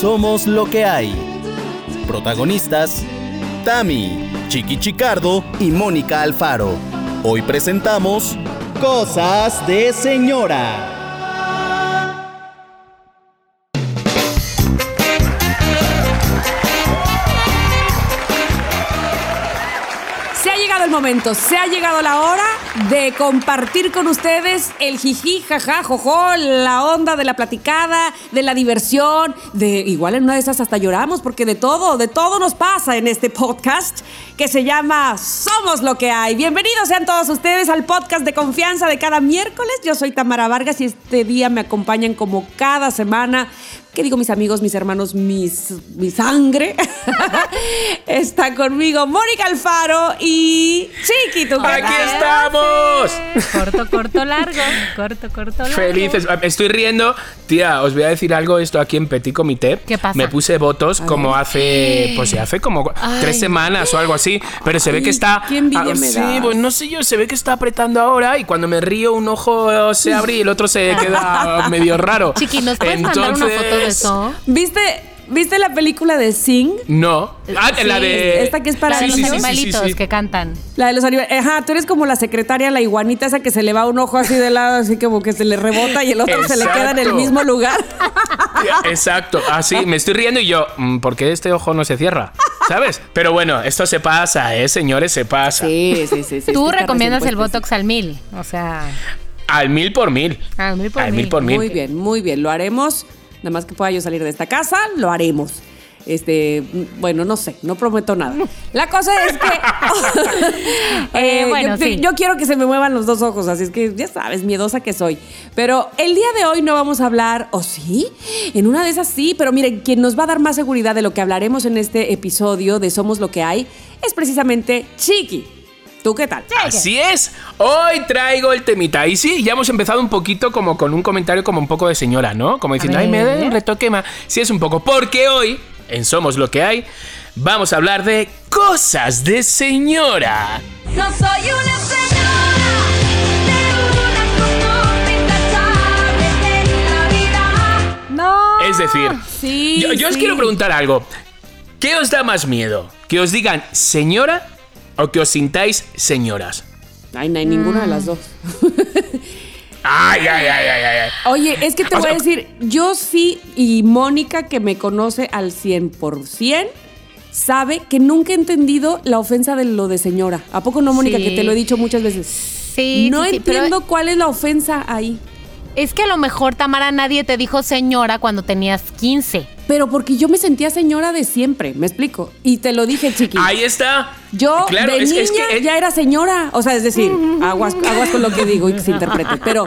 Somos lo que hay. Protagonistas: Tami, Chiqui Chicardo y Mónica Alfaro. Hoy presentamos Cosas de Señora. Momento, se ha llegado la hora de compartir con ustedes el jiji, jaja, jojo, la onda de la platicada, de la diversión, de igual en una de esas hasta lloramos porque de todo, de todo nos pasa en este podcast que se llama Somos lo que hay. Bienvenidos sean todos ustedes al podcast de confianza de cada miércoles. Yo soy Tamara Vargas y este día me acompañan como cada semana ¿Qué digo mis amigos, mis hermanos, mis, mi sangre? Está conmigo Mónica Alfaro y Chiqui, ¿tú qué ¡Aquí estamos! Corto, corto, largo. Corto, corto, largo. Felices. Me Estoy riendo. Tía, os voy a decir algo. Esto aquí en Petit Comité. ¿Qué pasa? Me puse votos como hace. Pues ya hace como tres semanas o algo así. Pero se ve Ay, que está. qué envidia ah, me Sí, das. pues no sé yo. Se ve que está apretando ahora. Y cuando me río, un ojo se abre y el otro se queda medio raro. Chiqui, ¿nos puedes mandar una foto eso? ¿Viste, ¿Viste la película de Sing? No. Ah, Sí, la de. esta que es para La de Sí, los sí, animalitos sí, sí. que cantan. La de los animales. Ajá, tú eres como la secretaria, la iguanita esa que se le va un ojo así de lado, así como que se le rebota y el otro se le queda en el mismo lugar. Exacto, así me estoy riendo y yo, mm, ¿por qué este ojo no se cierra? ¿Sabes? Pero bueno, esto se pasa, ¿eh, señores? Se pasa. Sí, sí, sí. sí Tú recomiendas el Botox al mil. O sea, Al mil por mil. al mil por Al mil. mil por mil. Muy bien, muy bien. Lo haremos. Nada más que pueda yo salir de esta casa, lo haremos. Este, bueno, no sé, no prometo nada. La cosa es que eh, Eh, bueno, yo, sí. yo quiero que se me muevan los dos ojos, así es que ya sabes, miedosa que soy. Pero el día de hoy no vamos a hablar, ¿o sí? En una de esas sí, pero miren, quien nos va a dar más seguridad de lo que hablaremos en este episodio de Somos lo que hay es precisamente Chiqui. ¿Tú qué tal? Así es. Hoy traigo el temita. Y sí, ya hemos empezado un poquito como con un comentario como un poco de señora, ¿no? Como diciendo, ay, me da un retoque más. Sí, es un poco. Porque hoy, en Somos lo que hay, vamos a hablar de cosas de señora. No soy una señora. Es decir, Sí. yo, yo os quiero preguntar algo. ¿Qué os da más miedo? ¿Que os digan señora o que os sintáis señoras? Ay, no hay ninguna de las dos. Ay, ay, ay, ay, ay. Oye, es que te O voy a decir, yo sí, y Mónica, que me conoce al 100%, sabe que nunca he entendido la ofensa de lo de señora. ¿A poco no, Mónica? Sí. Que te lo he dicho muchas veces. Sí, no sí, sí, pero entiendo cuál es la ofensa ahí. Es que a lo mejor, Tamara, nadie te dijo señora cuando tenías 15. Pero porque yo me sentía señora de siempre, me explico. Y te lo dije, chiqui. Ahí está. Yo Claro, de es, niña es que eh, ya era señora. O sea, es decir, aguas, aguas con lo que digo y que se interprete. Pero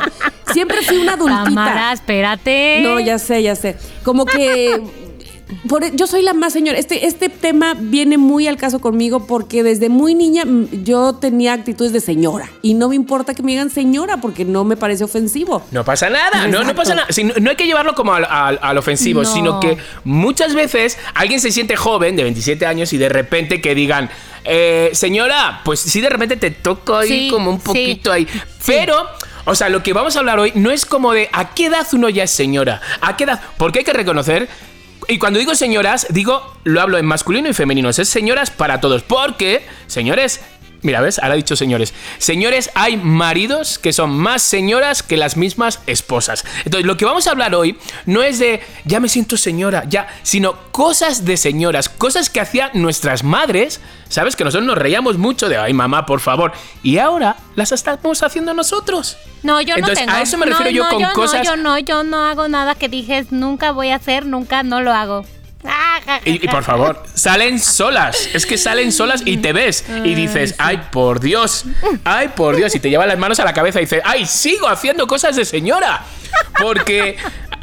siempre fui una adultita. Tamara, espérate. No, ya sé, ya sé. Como que por- yo soy la más señora. Este, este tema viene muy al caso conmigo porque desde muy niña yo tenía actitudes de señora. Y no me importa que me digan señora porque no me parece ofensivo. No pasa nada, no, no pasa nada. Si no, no hay que llevarlo como al, al- al ofensivo, No. sino que muchas veces alguien se siente joven, de 27 años, y de repente que digan, eh, señora, pues sí, de repente te toco ahí Sí, como un sí. poquito ahí. Pero, o sea, lo que vamos a hablar hoy no es como de a qué edad uno ya es señora, a qué edad, porque hay que reconocer. Y cuando digo señoras, digo, lo hablo en masculino y femenino. Es señoras para todos. Porque, señores, Mira, ¿ves? Ahora he dicho señores. Señores, hay maridos que son más señoras que las mismas esposas. Entonces, lo que vamos a hablar hoy no es de ya me siento señora, ya, sino cosas de señoras, cosas que hacían nuestras madres, ¿sabes? Que nosotros nos reíamos mucho de, ay, mamá, por favor. Y ahora las estamos haciendo nosotros. No, yo Entonces, no tengo. a eso me refiero No, yo no, con no, cosas- yo no, yo no hago nada que dijes nunca voy a hacer, nunca no lo hago. Y, y por favor, salen solas. Es que salen solas y te ves y dices, ay, por Dios, ay, por Dios. Y te lleva las manos a la cabeza y dices, ay, sigo haciendo cosas de señora. Porque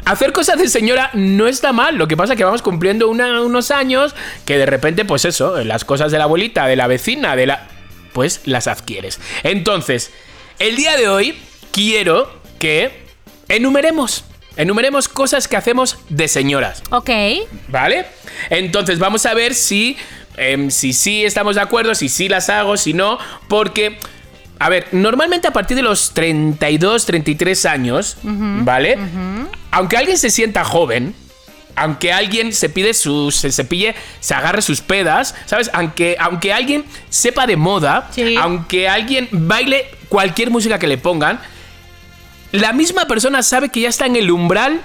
hacer cosas de señora no está mal. Lo que pasa es que vamos cumpliendo una- unos años que de repente, pues eso, las cosas de la abuelita, de la vecina, de la. Pues las adquieres. Entonces, el día de hoy quiero que enumeremos. Enumeremos cosas que hacemos de señoras. Ok. ¿Vale? Entonces vamos a ver si, em, si sí estamos de acuerdo, si sí las hago, si no, porque... A ver, normalmente a partir de los 32, 33 años, ¿vale? Aunque alguien se sienta joven, aunque alguien se pide sus, se cepille, se agarre sus pedas, ¿sabes? Aunque, aunque alguien sepa de moda, Sí. aunque alguien baile cualquier música que le pongan, la misma persona sabe que ya está en el umbral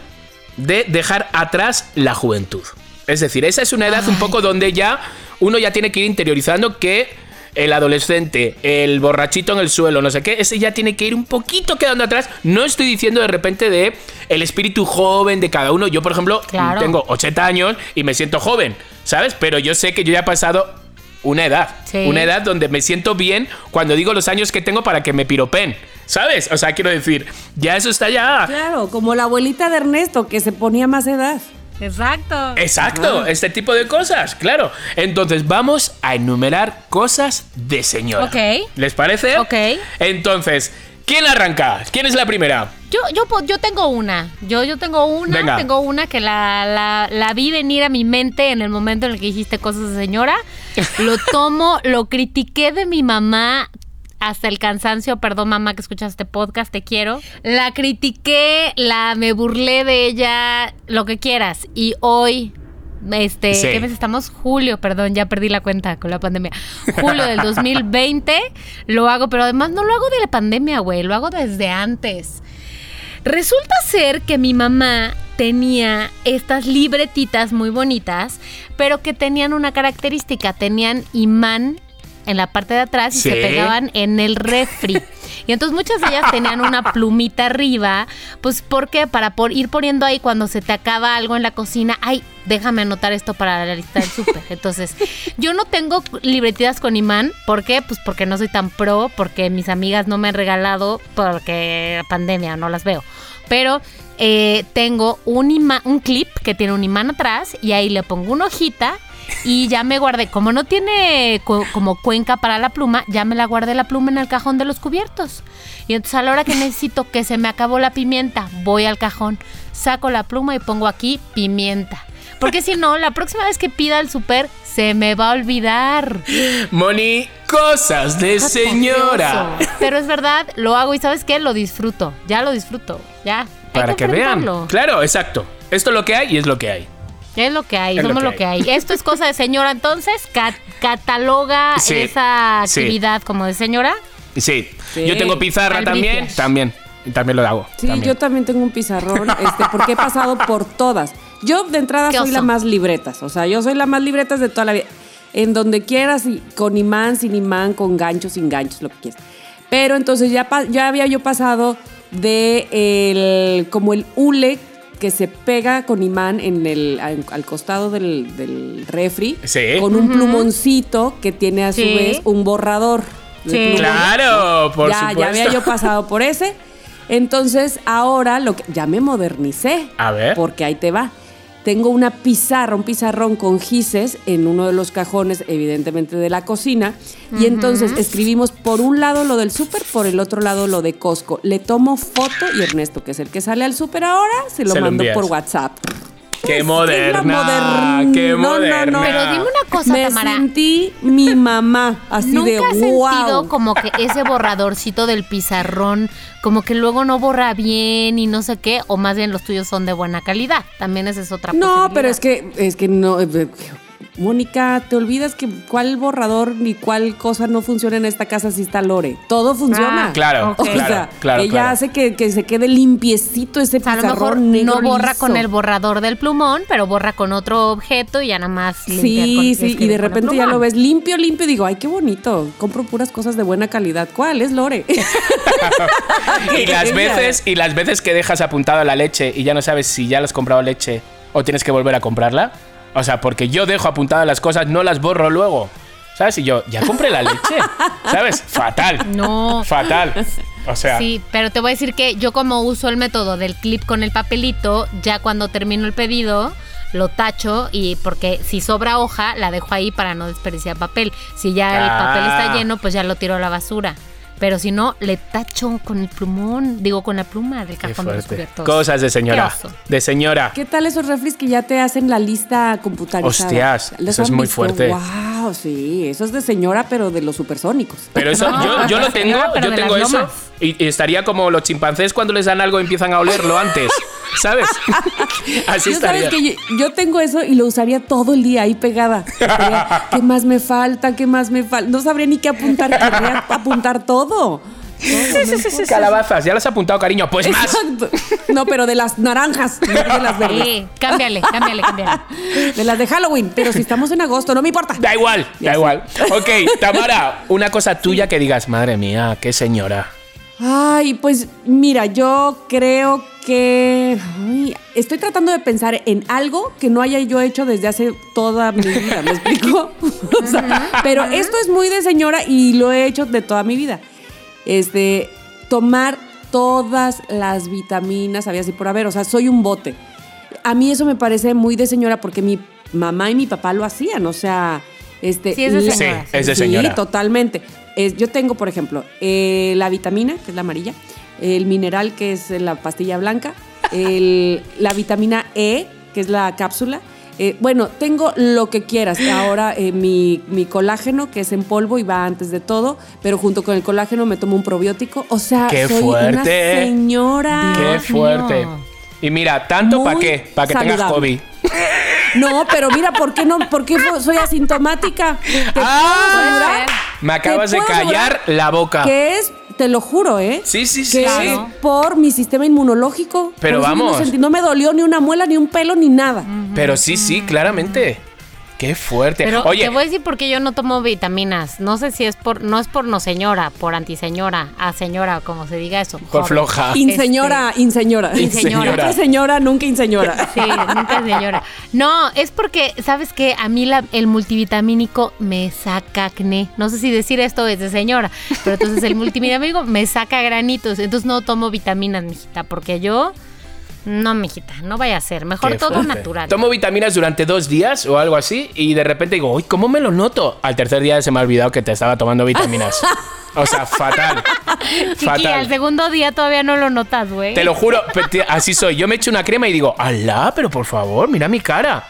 de dejar atrás la juventud. Es decir, esa es una edad un poco donde ya uno ya tiene que ir interiorizando que el adolescente, el borrachito en el suelo, no sé qué, ese ya tiene que ir un poquito quedando atrás. No estoy diciendo de repente de el espíritu joven de cada uno. Yo, por ejemplo, Claro. tengo 80 años y me siento joven, ¿sabes? Pero yo sé que yo ya he pasado una edad. Sí. Una edad donde me siento bien cuando digo los años que tengo para que me piropen. ¿Sabes? O sea, quiero decir, ya eso está ya. Claro, como la abuelita de Ernesto que se ponía más edad. Exacto. Exacto, este tipo de cosas, claro. Entonces vamos a enumerar cosas de señora. Ok. ¿Les parece? Ok. Entonces, ¿quién arranca? ¿Quién es la primera? Yo, yo, yo tengo una. Yo, yo tengo una. Venga. Tengo una que la, la, la vi venir a mi mente en el momento en el que dijiste cosas de señora. Lo tomo, lo critiqué de mi mamá hasta el cansancio. Perdón, mamá, que escuchas este podcast, te quiero. La critiqué, la me burlé de ella, lo que quieras. Y hoy. Este, Sí. ¿qué mes estamos? Julio, perdón, ya perdí la cuenta con la pandemia. Julio del 2020 lo hago, pero además no lo hago de la pandemia, güey, lo hago desde antes. Resulta ser que mi mamá tenía estas libretitas muy bonitas, pero que tenían una característica, tenían imán en la parte de atrás y Sí. se pegaban en el refri. Y entonces muchas de ellas tenían una plumita arriba, pues porque para por ir poniendo ahí cuando se te acaba algo en la cocina, ay, déjame anotar esto para la lista del súper. Entonces, yo no tengo libretitas con imán, ¿por qué? Pues porque no soy tan pro, porque mis amigas no me han regalado porque la pandemia no las veo. Pero eh, tengo un, ima- un clip que tiene un imán atrás y ahí le pongo una hojita y ya me guardé. Como no tiene como cuenca para la pluma, ya me la guardé la pluma en el cajón de los cubiertos. Y entonces a la hora que necesito que se me acabó la pimienta, voy al cajón, saco la pluma y pongo aquí pimienta. Porque si no, la próxima vez que pida el súper, se me va a olvidar. Moni, cosas de señora. Pero es verdad, lo hago y ¿sabes qué? Lo disfruto. Ya lo disfruto. Ya. Hay Para que vean. enfrentarlo. Claro, exacto. Esto es lo que hay y es lo que hay. Es lo que hay, Es lo somos que lo que hay. Esto es cosa de señora, entonces, ca- cataloga Sí, esa sí. actividad como de señora. Sí. Sí. Yo tengo pizarra también. Albricias. También. Y También lo hago. Sí, también. yo también tengo un pizarrón, este, porque he pasado por todas. Yo de entrada soy la más libretas, o sea, yo soy la más libretas de toda la vida. En donde quieras, y con imán, sin imán, con ganchos, sin ganchos, lo que quieras. Pero entonces ya había yo pasado de el, como el hule que se pega con imán en el, al, al costado del, del refri, Sí. con un plumoncito que tiene a su Sí. vez un borrador. de Sí. Claro, por ya, supuesto. ya había yo pasado por ese. Entonces, ahora lo que ya me modernicé. A ver. Porque ahí te va. Tengo una pizarra, un pizarrón con gises en uno de los cajones, evidentemente de la cocina. Y entonces escribimos por un lado lo del súper, por el otro lado lo de Costco. Le tomo foto y Ernesto, que es el que sale al súper ahora, se lo Se mando por WhatsApp. Qué moderna. moderna. Qué No, no, no. moderna. Pero dime una cosa, Me Tamara. sentí mi mamá, así ¿Nunca de has wow. sentido como que ese borradorcito del pizarrón, como que luego no borra bien y no sé qué? O más bien los tuyos son de buena calidad. También esa es otra No, posibilidad. pero es que, es que no. Mónica, te olvidas que cuál borrador ni cuál cosa no funciona en esta casa si está Lore. Todo funciona. Ah, Claro. O claro, sea, claro, ella claro. hace que, que se quede limpiecito ese O sea, a lo mejor negro no borra liso. con el borrador del plumón, pero borra con otro objeto y ya nada más Sí, con- sí, y de repente ya lo ves limpio, limpio y digo, ay, qué bonito, compro puras cosas de buena calidad. ¿Cuál? Es Lore. y las veces y las veces que dejas apuntada la leche y ya no sabes si ya has comprado leche o tienes que volver a comprarla. O sea, porque yo dejo apuntadas las cosas, no las borro luego. ¿Sabes? Y yo, ya compré la leche. ¿Sabes? Fatal. No. Fatal. O sea, Sí, pero te voy a decir que yo como uso el método del clip con el papelito, ya cuando termino el pedido, lo tacho y porque si sobra hoja, la dejo ahí para no desperdiciar papel. Si ya el Ah. papel está lleno, pues ya lo tiro a la basura. Pero si no, le tacho con el plumón, digo con la pluma del cajón de los cubiertos. Cosas de señora. De señora. ¿Qué tal esos refris que ya te hacen la lista computarizada? Hostias, ¿Los eso es muy visto? fuerte. Wow, sí, eso es de señora, pero de los supersónicos. Pero eso, No, yo, yo lo tengo, señora, yo tengo eso. lomas. Y, y estaría como los chimpancés cuando les dan algo y empiezan a olerlo antes. ¿sabes? Así Yo sabes estaría. que yo, yo tengo eso y lo usaría todo el día ahí pegada. Estaría, ¿Qué más me falta? ¿Qué más me falta? No sabría ni qué apuntar. Querría apuntar todo. Calabazas, ya las has apuntado, cariño. Pues más. Exacto. No, pero de las naranjas, no de las verdes. Sí, cámbiale, cámbiale, cámbiale. De las de Halloween. Pero si estamos en agosto, no me importa. Da igual, Ya da igual. Ok, Tamara, una cosa tuya que digas, madre mía, qué señora. Ay, pues mira, yo creo que ay, estoy tratando de pensar en algo que no haya yo hecho desde hace toda mi vida, ¿me explico? O sea, pero esto es muy de señora y lo he hecho de toda mi vida. Este, tomar todas las vitaminas, había así por haber, o sea, soy un bote. A mí eso me parece muy de señora porque mi mamá y mi papá lo hacían, o sea, este Sí, es de señora. Sí, es de Sí, señora. totalmente. Es- yo tengo, por ejemplo, eh, la vitamina, que es la amarilla, el mineral, que es la pastilla blanca, el- la vitamina E, que es la cápsula. Eh, bueno, tengo lo que quieras. Ahora eh, mi, mi colágeno, que es en polvo y va antes de todo, pero junto con el colágeno me tomo un probiótico. O sea, ¡Qué soy una fuerte! señora. Qué fuerte. mío. Y mira, tanto para qué, para que tengas hobby. No, pero mira, ¿por qué no? ¿Por qué soy asintomática? ¿Te puedo Ah? Me acabas de callar la boca. Que es, te lo juro, ¿eh? Sí, sí, sí, Que sí. es por mi sistema inmunológico. Pero vamos. No, sentí- no me dolió ni una muela, ni un pelo, ni nada. Pero sí, sí, claramente. Qué fuerte. Pero Oye, te voy a decir por qué yo no tomo vitaminas. No sé si es por, no es por no señora, por antiseñora, a señora, como se diga eso. por joven. floja. Inseñora, inseñora. Inseñora. Nunca señora, nunca inseñora. Sí, nunca señora. No, es porque, ¿sabes qué? A mí la- el multivitamínico me saca acné. No sé si decir esto es de señora, pero entonces el multivitamínico me saca granitos. Entonces no tomo vitaminas, mijita, porque yo... No, mijita, no vaya a ser. Mejor Qué todo fuerte. natural. Tomo vitaminas durante dos días o algo así y de repente digo, uy, ¿cómo me lo noto? Al tercer día se me ha olvidado que te estaba tomando vitaminas. o sea, fatal. Chiqui, al fatal. segundo día todavía no lo notas, güey. Te lo juro, así soy. Yo me echo una crema y digo, alá, pero por favor, mira mi cara.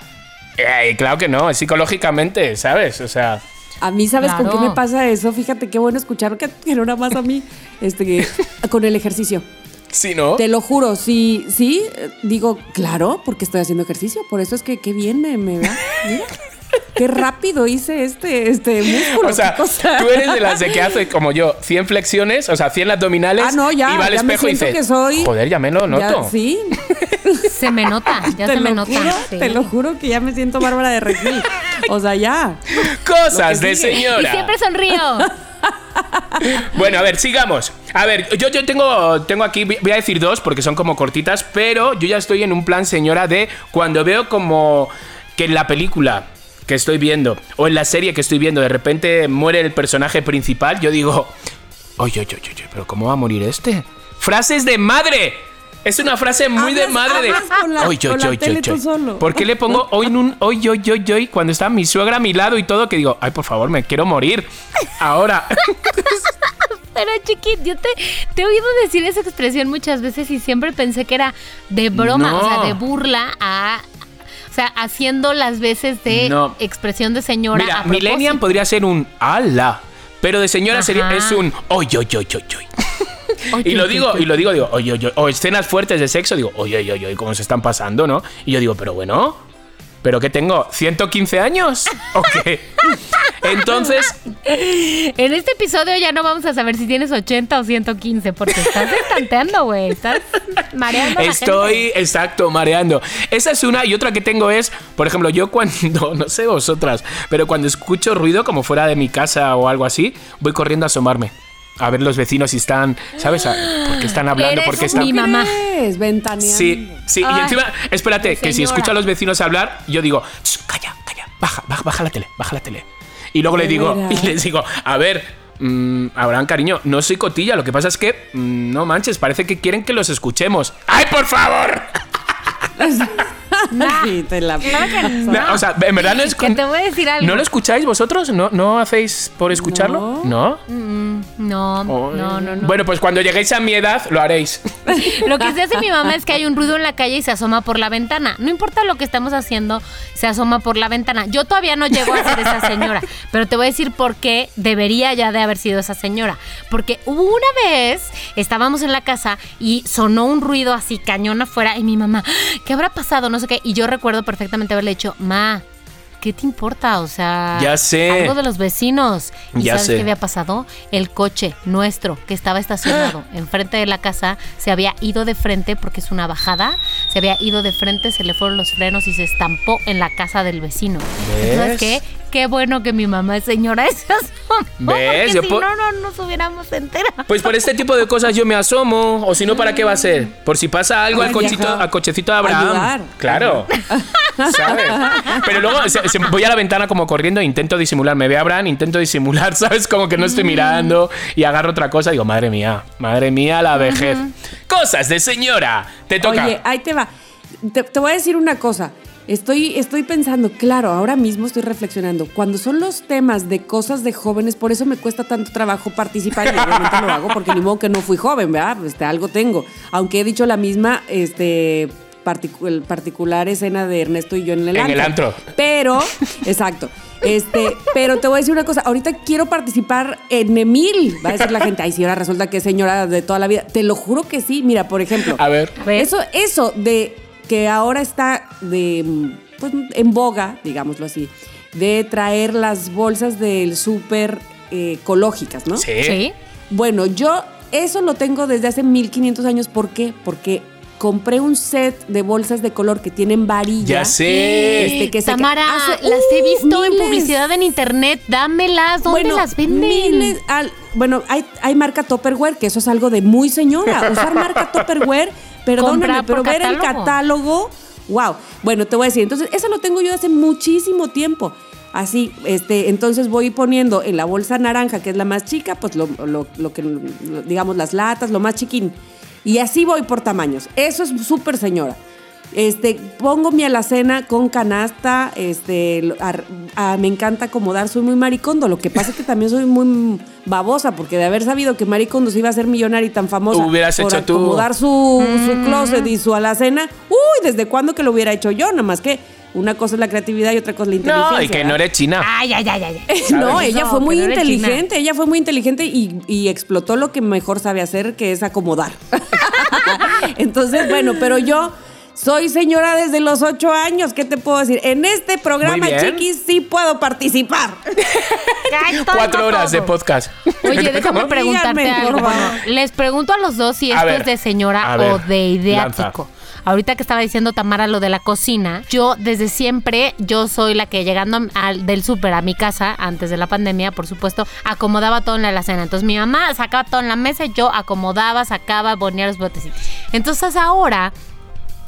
Eh, claro que no, es psicológicamente, ¿sabes? O sea, A mí, ¿sabes con qué me pasa eso? Fíjate qué bueno escuchar que, que no nada más a mí. Este, con el ejercicio. Sí, ¿no? Te lo juro, sí, sí, digo, claro, porque estoy haciendo ejercicio. Por eso es que qué bien me, me va. Mira, qué rápido hice este, este músculo. O sea, tú eres de las de que hace como yo 100 flexiones, o sea, 100 abdominales Ah, no, ya, y va al ya me espejo y dice, que soy- joder, ya me lo Ya, noto. sí, Se me nota, ya te se me nota. juro, sí. te lo juro que ya me siento Bárbara de Regil. O sea, ya. Cosas de sigue. Y señora. siempre sonrío. Bueno, a ver, sigamos. A ver, yo, yo tengo, tengo aquí, voy a decir dos porque son como cortitas, pero yo ya estoy en un plan, señora, de cuando veo como que en la película que estoy viendo o en la serie que estoy viendo de repente muere el personaje principal, yo digo, oye, oye, oye, pero ¿cómo va a morir este? Frases de madre. Es una frase muy de madre de. con la- Oye, con la oye, oye, tele oye. tú solo. ¿Por qué le pongo hoy en un hoy, hoy, hoy, hoy cuando está mi suegra a mi lado y todo que digo, ay, por favor, me quiero morir? Ahora. Pero chiquit, yo te, te he oído decir esa expresión muchas veces y siempre pensé que era de broma, No. o sea, de burla a... O sea, haciendo las veces de No. expresión de señora. Mira, a Millennium podría ser un ala, pero de señora sería es un oy oy oy oy oy. Y lo digo, y lo digo, digo, oye, oye, o escenas fuertes de sexo, digo, oye, oye, oye, cómo se están pasando, ¿no? Y yo digo, pero bueno, ¿pero qué tengo? ¿115 años? ¿O qué? Entonces, En este episodio ya no vamos a saber si tienes 80 o 115, porque estás estanteando, güey. Estás mareando. Estoy, exacto, mareando. Esa es una y otra que tengo es, por ejemplo, yo cuando, no sé vosotras, pero cuando escucho ruido como fuera de mi casa o algo así, voy corriendo a asomarme. A ver los vecinos si están, ¿sabes? A- ¿Por qué están hablando? Eres ¿Por qué mi están...? mamá. Es ventaneando. Sí, sí. y encima, espérate, que si escucho a los vecinos hablar, yo digo, "Ch, calla, calla, baja, baja, baja la tele, baja la tele. Y luego le digo, y les digo, a ver, mm, Abraham, cariño, no soy cotilla, lo que pasa es que, mm, no manches, parece que quieren que los escuchemos. ¡Ay, por favor! Sí, te la Claro que no. No, o sea, en verdad no es. Que te voy a decir algo. ¿No lo escucháis vosotros? ¿No, no hacéis por escucharlo? ¿No? Mm, no, no, no, no. Bueno, pues cuando lleguéis a mi edad lo haréis. Lo que se hace mi mamá es que hay un ruido en la calle y se asoma por la ventana. No importa lo que estamos haciendo, se asoma por la ventana. Yo todavía no llego a ser esa señora, pero te voy a decir por qué debería ya de haber sido esa señora. Porque hubo una vez, estábamos en la casa y sonó un ruido así cañón afuera y mi mamá, ¿qué habrá pasado? No sé qué. Y yo recuerdo perfectamente haberle dicho, ma. ¿Qué te importa? O sea, Ya sé. algo de los vecinos. ¿Y Ya sabes sé. qué había pasado? El coche nuestro que estaba estacionado enfrente de la casa se había ido de frente porque es una bajada. Se había ido de frente, se le fueron los frenos y se estampó en la casa del vecino. ¿Sabes qué? Qué bueno que mi mamá es señora. ¿Ves? Porque Yo si po- no, no nos hubiéramos enterado. Pues por este tipo de cosas yo me asomo. O si no, ¿para qué va a ser? Por si pasa algo al, cochito, al cochecito de Abraham. Ayudar. Claro. ¿Sabes? Pero luego se- se- voy a la ventana como corriendo e intento disimular. Me ve Abraham, intento disimular, ¿sabes? Como que no estoy mirando y agarro otra cosa. Digo, madre mía, madre mía, la vejez. Cosas de señora. Te toca. Oye, ahí te va. Te, te voy a decir una cosa. Estoy, estoy pensando, claro, ahora mismo estoy reflexionando. Cuando son los temas de cosas de jóvenes, por eso me cuesta tanto trabajo participar y obviamente lo hago porque ni modo que no fui joven, ¿verdad? Este, algo tengo. Aunque he dicho la misma este, particu- el particular escena de Ernesto y yo en el En antro. el antro. Pero, exacto. Este, pero te voy a decir una cosa, ahorita quiero participar en Emil. Va a decir la gente, ay, si ahora resulta que es señora de toda la vida. Te lo juro que sí. Mira, por ejemplo. A ver. ver. Eso, eso de que ahora está de pues, en boga, digámoslo así, de traer las bolsas del súper eh, ecológicas, ¿no? Sí. Sí. Bueno, yo eso lo tengo desde hace 1500 años. ¿Por qué? Porque compré un set de bolsas de color que tienen varilla. Ya sé. Este, que se- Tamara, hace- las he ¡Uh! visto en publicidad en internet. Dámelas. ¿Dónde Bueno, las venden? miles al- bueno, hay, hay marca Tupperware, que eso es algo de muy señora. Usar marca Tupperware, perdóname, pero ver el catálogo. catálogo, wow. Bueno, te voy a decir, entonces, eso lo tengo yo hace muchísimo tiempo. Así, este, entonces voy poniendo en la bolsa naranja, que es la más chica, pues lo, lo- lo que, lo- digamos, las latas, lo más chiquín. Y así voy por tamaños. Eso es súper señora. Este, pongo mi alacena con canasta, este, me encanta acomodar, soy muy maricondo. Lo que pasa es que también soy muy babosa, porque de haber sabido que maricondo se iba a ser millonaria y tan famosa Hubieras por hecho tú. acomodar su, su closet y su alacena, uy, ¿desde cuándo que lo hubiera hecho yo? Nada más que una cosa es la creatividad y otra cosa es la inteligencia. No, y que no eres china. Ay, ay, ay, ay. No, ella No, fue muy no inteligente, ella fue muy inteligente y, y explotó lo que mejor sabe hacer, que es acomodar. Entonces, bueno, pero yo soy señora desde los ocho años, ¿qué te puedo decir? En este programa, chiquis, sí puedo participar. Cuatro horas de podcast. Oye, déjame ¿Cómo? preguntarte Díganme, algo. Bueno, les pregunto a los dos si A esto ver, es de señora ver, o de ideático. lanza. Ahorita que estaba diciendo Tamara lo de la cocina, yo desde siempre, yo soy la que llegando al, del súper a mi casa, antes de la pandemia, por supuesto, acomodaba todo en la alacena. Entonces mi mamá sacaba todo en la mesa, yo acomodaba, sacaba, ponía los botecitos. Entonces ahora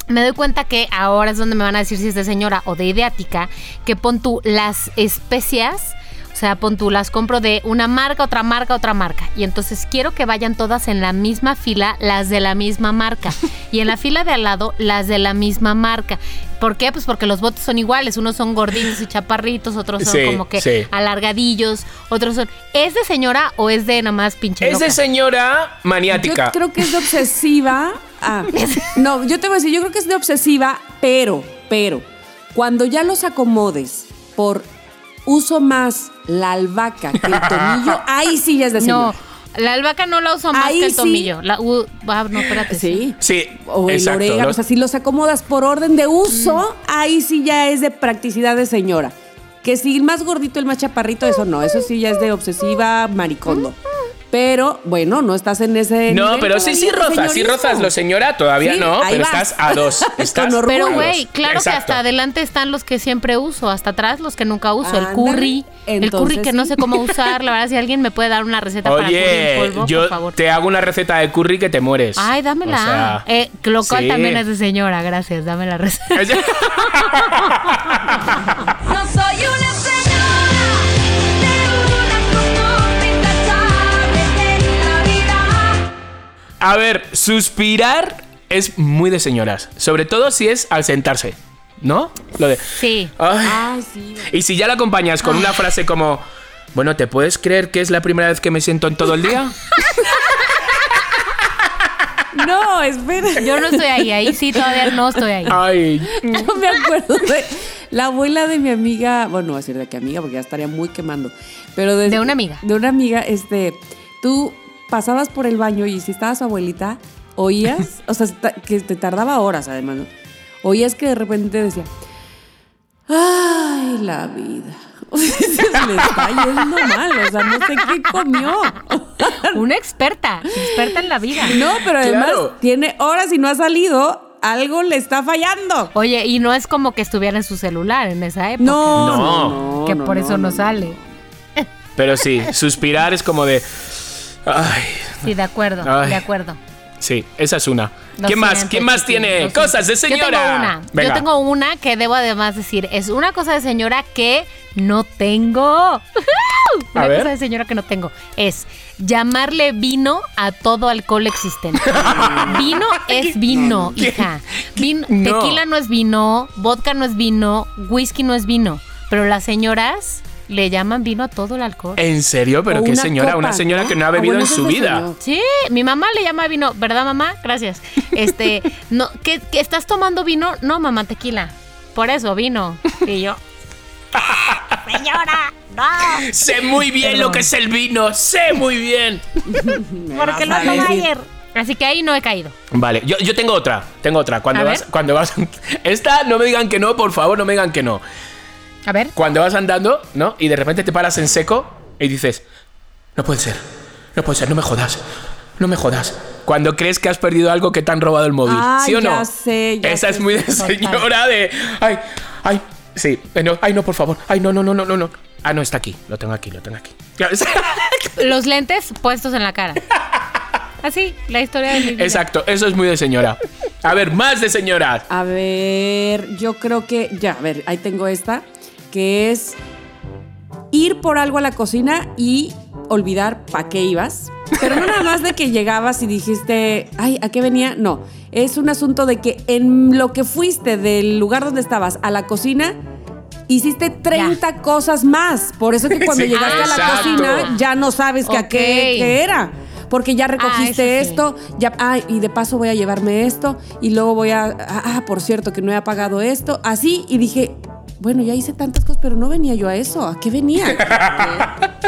me doy cuenta que ahora es donde me van a decir si es de señora o de ideática, que pon tú las especias, o sea, pon tú las compro de una marca, otra marca, otra marca. Y entonces quiero que vayan todas en la misma fila, las de la misma marca. Y en la fila de al lado, las de la misma marca. ¿Por qué? Pues porque los botes son iguales. Unos son gorditos y chaparritos, otros son Sí, como que sí. alargadillos, otros son... ¿Es de señora o es de nada más pinche Es de señora maniática. Yo creo que es de obsesiva. Ah, no, yo te voy a decir, yo creo que es de obsesiva, pero, pero, cuando ya los acomodes por uso más la albahaca que el tomillo, ahí sí ya es de No, la albahaca no la uso más Ahí que el sí. tomillo. La, u- ah, no, espérate. Sí. Sí, O el exacto. orégano, Los- o sea, si los acomodas por orden de uso, ahí sí ya es de practicidad de señora. Que si el más gordito, el más chaparrito, eso no, eso sí ya es de obsesiva maricondo. Pero, bueno, no estás en ese No, nivel pero sí, sí rozas, sí rozas lo señora, todavía Sí, no, pero vas. estás a dos. Estás Pero güey, claro que hasta adelante están los que siempre uso, hasta atrás los que nunca uso, el curry, el curry que no sé cómo usar, la verdad si alguien me puede dar una receta para curry en Oye, polvo, yo por favor. te hago una receta de curry que te mueres. Ay, dámela. O sea, eh, lo cual sí. también es de señora, gracias, dame la receta. No soy una A ver, suspirar es muy de señoras. Sobre todo si es al sentarse. ¿No? Lo de. Sí. Ay. Ay, sí. Y si ya la acompañas con una frase como. Bueno, ¿te puedes creer que es la primera vez que me siento en todo el día? No, espera. Yo no estoy ahí, ahí sí todavía no estoy ahí. Ay. Yo me acuerdo de la abuela de mi amiga, bueno, no voy a decir de qué amiga porque ya estaría muy quemando, pero de, De una amiga. De una amiga, este, tú pasabas por el baño y si estaba su abuelita, oías, o sea, que te tardaba horas además, ¿no? Oías que de repente decía, ay, la vida. Se le está yendo mal, o sea, no sé qué comió. Una experta, experta en la vida. No, pero además Claro. tiene horas y no ha salido, algo le está fallando. Oye, y no es como que estuviera en su celular en esa época. No, No. no, no, que no, por eso no, sale. Pero sí, suspirar es como de. Ay. Sí, de acuerdo, Ay. de acuerdo. Sí, esa es una. ¿Quién más? ¿Quién más tiene cosas de señora? Yo tengo una. Venga. Yo tengo una que debo además decir. Es una cosa de señora que no tengo. una A ver. cosa de señora que no tengo. Es llamarle vino a todo alcohol existente. vino es vino, hija. Vino- No. Tequila no es vino, vodka no es vino, whisky no es vino. Pero las señoras le llaman vino a todo el alcohol. ¿En serio? ¿Pero O qué una señora? copa, una señora que no ha Ah, bebido bueno, en su vida. señor. Sí, mi mamá le llama vino, ¿verdad, mamá? Gracias. Este, no, ¿qué, qué estás tomando vino? No, mamá, tequila. Por eso, vino. Y yo. Señora, no. Sé muy bien Perdón. lo que es el vino. Sé muy bien. Porque lo tomé ayer. Así que ahí no he caído. Vale, yo, yo tengo otra. Tengo otra. Cuando A vas, ver. cuando vas. Esta no me digan que no, por favor, no me digan que no. A ver. Cuando vas andando, ¿no? Y de repente te paras en seco y dices, no puede ser, no puede ser, no me jodas, no me jodas. Cuando crees que has perdido algo que te han robado el móvil, Ah, ¿sí o no? sé, ya Esa sé. es muy de señora de, ay, ay, sí, eh, no, ay, no, por favor, ay, no, no, no, no, no, no. Ah, no, está aquí, lo tengo aquí, lo tengo aquí. Los lentes puestos en la cara. Así, la historia de mi vida. Exacto, eso es muy de señora. A ver, más de señoras. A ver, yo creo que ya, a ver, ahí tengo esta, que es ir por algo a la cocina y olvidar para qué ibas. Pero no nada más de que llegabas y dijiste, ay, ¿a qué venía? No, es un asunto de que en lo que fuiste del lugar donde estabas a la cocina, hiciste 30 cosas más. Por eso que cuando Sí, llegaste a la exacto. cocina ya no sabes que a qué, era. Porque ya recogiste eso sí. esto, ya, ah, y de paso voy a llevarme esto, y luego voy a, ah, ah, por cierto, que no he apagado esto, así, y dije, bueno, ya hice tantas cosas, pero no venía yo a eso, ¿a qué venía?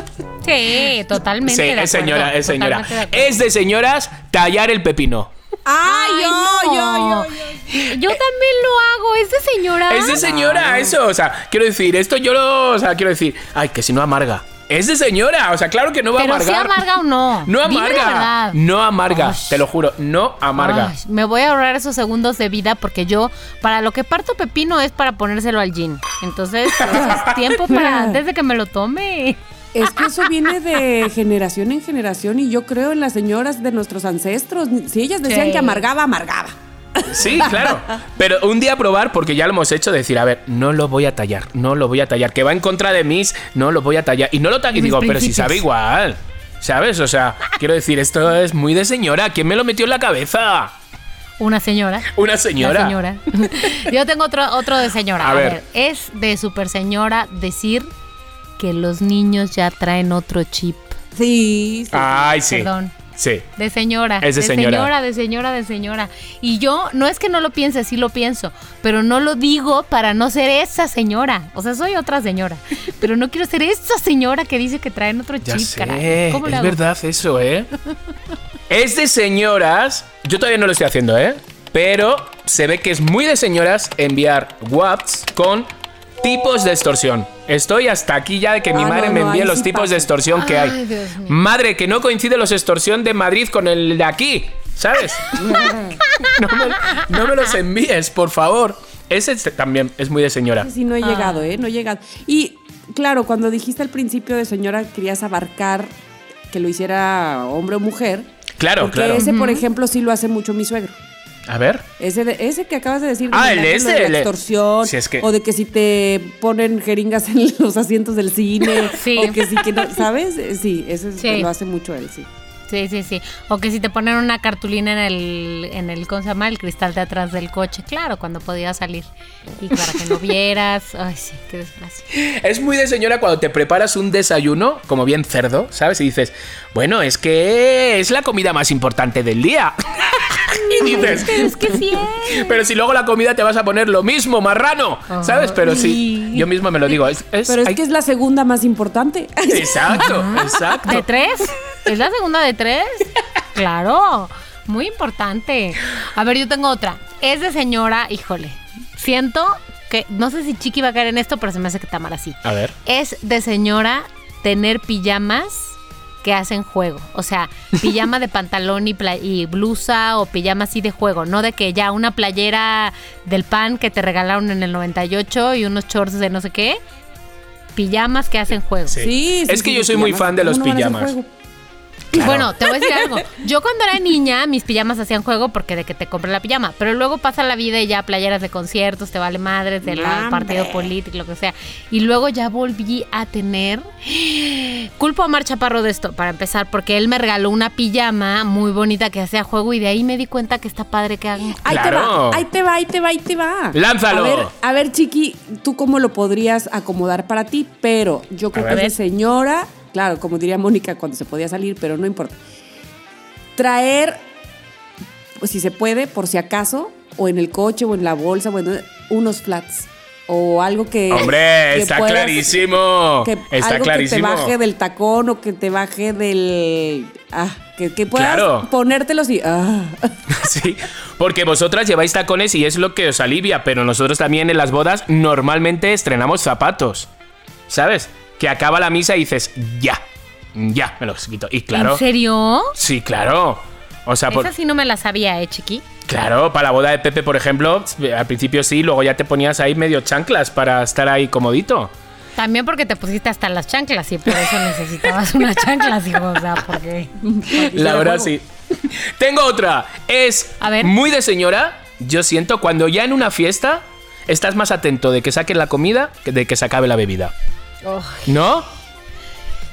Sí, totalmente. Sí, de es señora, es señora. de. Es de señoras tallar el pepino. ¡Ay, Ay, yo, no. yo, yo, Yo también lo hago, es de señora. Es de señora eso, o sea, quiero decir, esto yo lo, o sea, quiero decir, ay, que si no amarga. Es de señora, o sea, claro que no va Pero a si amargar. amarga o no. No Dime la amarga. verdad. No amarga, Ay. te lo juro, no amarga. Ay, me voy a ahorrar esos segundos de vida porque yo, para lo que parto pepino es para ponérselo al gin. Entonces, pues, es tiempo para antes de que me lo tome. Es que eso viene de generación en generación y yo creo en las señoras de nuestros ancestros. Si ellas decían Sí. que amargaba, amargaba. Sí, claro. Pero un día probar, porque ya lo hemos hecho, decir, a ver, no lo voy a tallar, no lo voy a tallar, que va en contra de mis, no lo voy a tallar. Y no lo tallo. Y digo, pero si sabe igual. ¿Sabes? O sea, quiero decir, esto es muy de señora. ¿Quién me lo metió en la cabeza? Una señora. Una señora. Señora. Yo tengo otro, otro de señora. A A, ver. ver. es de super señora decir que los niños ya traen otro chip. Sí, sí. Ay, sí. Perdón. Sí. De señora. Es de señora. señora, de señora, de señora. Y yo, no es que no lo piense, sí lo pienso, pero no lo digo para no ser esa señora. O sea, soy otra señora. Pero no quiero ser esa señora que dice que traen otro Ya chip, sé, caray. ¿Cómo es hago? verdad eso, ¿eh? es de señoras. Yo todavía no lo estoy haciendo, ¿eh? Pero se ve que es muy de señoras enviar WhatsApp con tipos de extorsión. Estoy hasta aquí ya de que mi Ah, madre no, me envíe los sí tipos de extorsión que hay. Ay. Madre, que no coincide los extorsión de Madrid con el de aquí, ¿sabes? no, me, no me los envíes, por favor. Ese es- también es muy de señora. Sí, no he Ah. llegado, ¿eh? No he llegado. Y claro, cuando dijiste al principio de señora querías abarcar que lo hiciera hombre o mujer. Claro, porque claro. ese, por ejemplo, sí lo hace mucho mi suegro. A ver. Ese, de- ese que acabas de decir. de Ah, el ese, de la el- extorsión. Si es que- O de que si te ponen jeringas en los asientos del cine. Sí. O que si que no, ¿sabes? Sí, ese es- Sí. lo hace mucho él, sí. Sí, sí, sí. O que si te ponen una cartulina en el, en el, ¿cómo se llama? El cristal de atrás del coche. Claro, cuando podías salir. Y para que no vieras. Ay, sí, qué desgracia. Es muy de señora cuando te preparas un desayuno, como bien cerdo, ¿sabes? Y dices, bueno, es que es la comida más importante del día. y dices, Pero es que sí es. pero si luego la comida te vas a poner lo mismo, marrano, ¿sabes? Pero sí, yo mismo me lo digo. Es, es- Pero es hay- que es la segunda más importante. Exacto, exacto. ¿De tres? ¿Es la segunda de tres? Claro, muy importante. A ver, yo tengo otra. Es de señora, híjole. Siento que, no sé si Chiqui va a caer en esto, pero se me hace que está mal así. A ver. Es de señora tener pijamas que hacen juego. O sea, pijama de pantalón y, blusa o pijama así de juego. No de que ya una playera del pan que te regalaron en el 98 y unos shorts de no sé qué. Pijamas que hacen juego. Sí. Sí, sí, es que sí, yo soy muy fan de los ¿Cómo no van a hacer pijamas. Bueno, te voy a decir algo. Yo cuando era niña, mis pijamas hacían juego porque de que te compré la pijama. Pero luego pasa la vida y ya playeras de conciertos, te vale madres, del partido político, lo que sea. Y luego ya volví a tener. Culpo a Mar Chaparro de esto, para empezar, porque él me regaló una pijama muy bonita que hacía juego y de ahí me di cuenta que está padre que hagan. Ahí te Claro. va, ahí te va, ahí te va, ahí te va. Lánzalo. A ver, a ver, Chiqui, tú cómo lo podrías acomodar para ti, pero yo creo A que ver. es de señora, claro, como diría Mónica cuando se podía salir, pero no importa. Traer, pues si se puede, por si acaso, o en el coche o en la bolsa, bueno, unos flats. O algo que. Hombre, que está puedas- clarísimo. que está algo clarísimo. que te baje del tacón o que te baje del. Ah, que, que puedas Claro. ponértelos y. Ah. Sí, porque vosotras lleváis tacones y es lo que os alivia, pero nosotros también en las bodas normalmente estrenamos zapatos. ¿Sabes? Que acaba la misa y dices, ya, ya, me los quito. Y claro, ¿En serio? sí, claro. O sea, por- Esa sí no me la sabía, ¿eh, chiqui? claro, para la boda de Pepe, por ejemplo, al principio sí, luego ya te ponías ahí medio chanclas para estar ahí comodito. También porque te pusiste hasta las chanclas y por eso necesitabas unas chanclas, hijo. O sea, porque. La verdad sí. Tengo otra. Es A ver. muy de señora. Yo siento cuando ya en una fiesta estás más atento de que saquen la comida que de que se acabe la bebida. ¿No?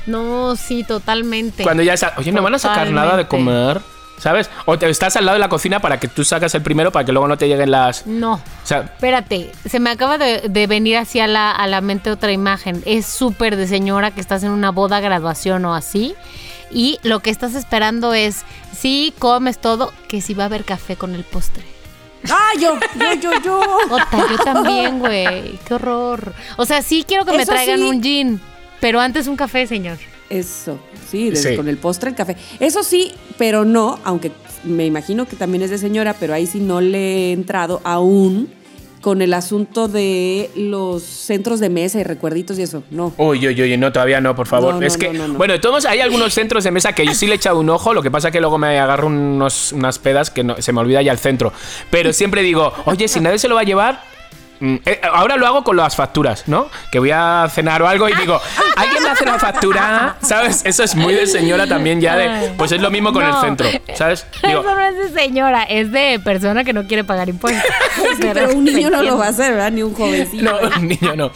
No, sí, totalmente. Cuando ya está, oye, no van a sacar nada de comer, ¿sabes? O te estás al lado de la cocina para que tú sacas el primero para que luego no te lleguen las. No. O sea, Espérate, se me acaba de, de venir así a la, a la mente otra imagen. Es súper de señora que estás en una boda, graduación o así. Y lo que estás esperando es, sí, comes todo, que si va a haber café con el postre. ¡Ah, yo! ¡Yo, yo, yo! Ota, yo también, güey. Qué horror. O sea, sí quiero que me traigan sí. un gin, pero antes un café, señor. Eso, sí, desde Sí. con el postre, el café. Eso sí, pero no, aunque me imagino que también es de señora, pero ahí sí no le he entrado aún con el asunto de los centros de mesa y recuerditos y eso. No. Uy, uy, uy, no, todavía no, por favor. No, no, es que, no, no, no. bueno, de todos hay algunos centros de mesa que yo sí le he echado un ojo, lo que pasa que luego me agarro unos, unas pedas que no- se me olvida ya el centro. Pero siempre digo, oye, si nadie se lo va a llevar. Mm, eh, ahora lo hago con las facturas, ¿no? Que voy a cenar o algo y digo, ¿alguien me hace la factura? ¿Sabes? Eso es muy de señora también ya de. Pues es lo mismo con No. el centro, ¿sabes? Digo, Eso no es de señora, es de persona que no quiere pagar impuestos. Pero un niño no lo va a hacer, ¿verdad? Ni un jovencito. No, un niño no.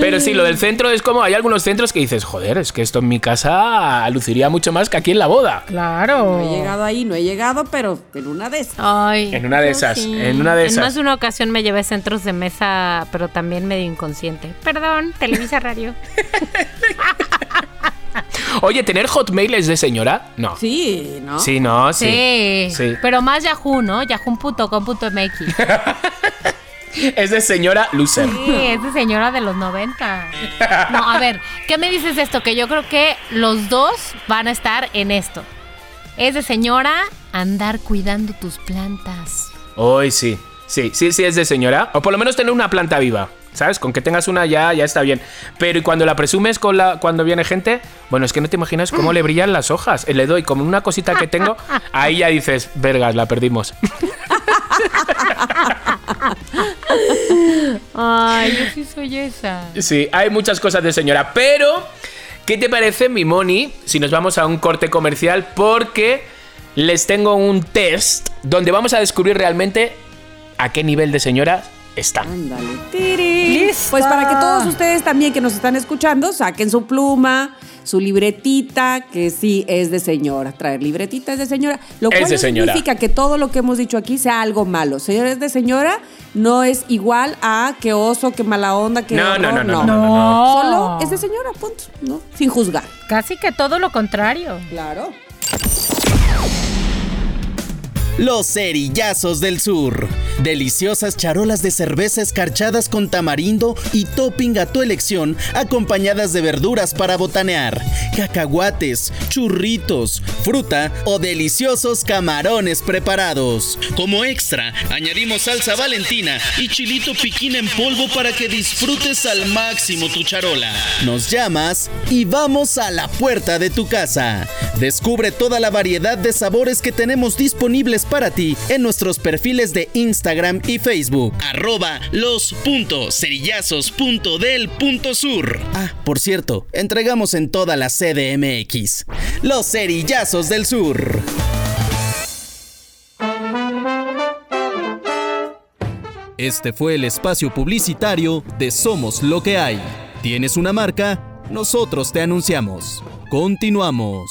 Pero sí, lo del centro es como, hay algunos centros que dices, joder, es que esto en mi casa luciría mucho más que aquí en la boda. Claro. No he llegado ahí, no he llegado, pero en una de esas. Ay, En una de esas, en una de En esas. más de una ocasión me llevé centros de mesa, pero también medio inconsciente. Perdón, Televisa Radio. Oye, ¿tener hotmail es de señora? No. Sí, ¿no? Sí, no, sí. Sí. Sí. Pero más Yahoo, ¿no? Yahoo.com.mx. Es de señora loser. Sí, es de señora de los 90. No, a ver, ¿qué me dices de esto? Que yo creo que los dos van a estar en esto. Es de señora andar cuidando tus plantas. Hoy sí. Sí, sí, sí es de señora. O por lo menos tener una planta viva. ¿Sabes? Con que tengas una ya, ya está bien. Pero y cuando la presumes con la, cuando viene gente, bueno, es que no te imaginas cómo le brillan las hojas. Le doy como una cosita que tengo, ahí ya dices, vergas, la perdimos. Ay, yo sí soy esa. Sí, hay muchas cosas de señora. Pero, ¿qué te parece, mi Moni, si nos vamos a un corte comercial? Porque les tengo un test donde vamos a descubrir realmente a qué nivel de señora está. Ándale. Tiri. ¡Lista! Pues para que todos ustedes también que nos están escuchando saquen su pluma, su libretita, que sí es de señora. Traer libretita es de señora. Lo Es cual de no señora. significa que todo lo que hemos dicho aquí sea algo malo. Señora es de señora no es igual a que oso, que mala onda, que No, no, horror, no, no, no, no, no. Solo es de señora, punto. ¿no? Sin juzgar. Casi que todo lo contrario. Claro. Los cerillazos del sur. Deliciosas charolas de cerveza escarchadas con tamarindo y topping a tu elección, acompañadas de verduras para botanear, cacahuates, churritos, fruta o deliciosos camarones preparados. Como extra, añadimos salsa valentina y chilito piquín en polvo para que disfrutes al máximo tu charola. Nos llamas y vamos a la puerta de tu casa. Descubre toda la variedad de sabores que tenemos disponibles para ti en nuestros perfiles de Instagram y Facebook. Arroba los.cerillazos.del.sur. Ah, por cierto, entregamos en toda la CDMX. Los Cerillazos del Sur. Este fue el espacio publicitario de Somos lo que hay. ¿Tienes una marca? Nosotros te anunciamos. Continuamos.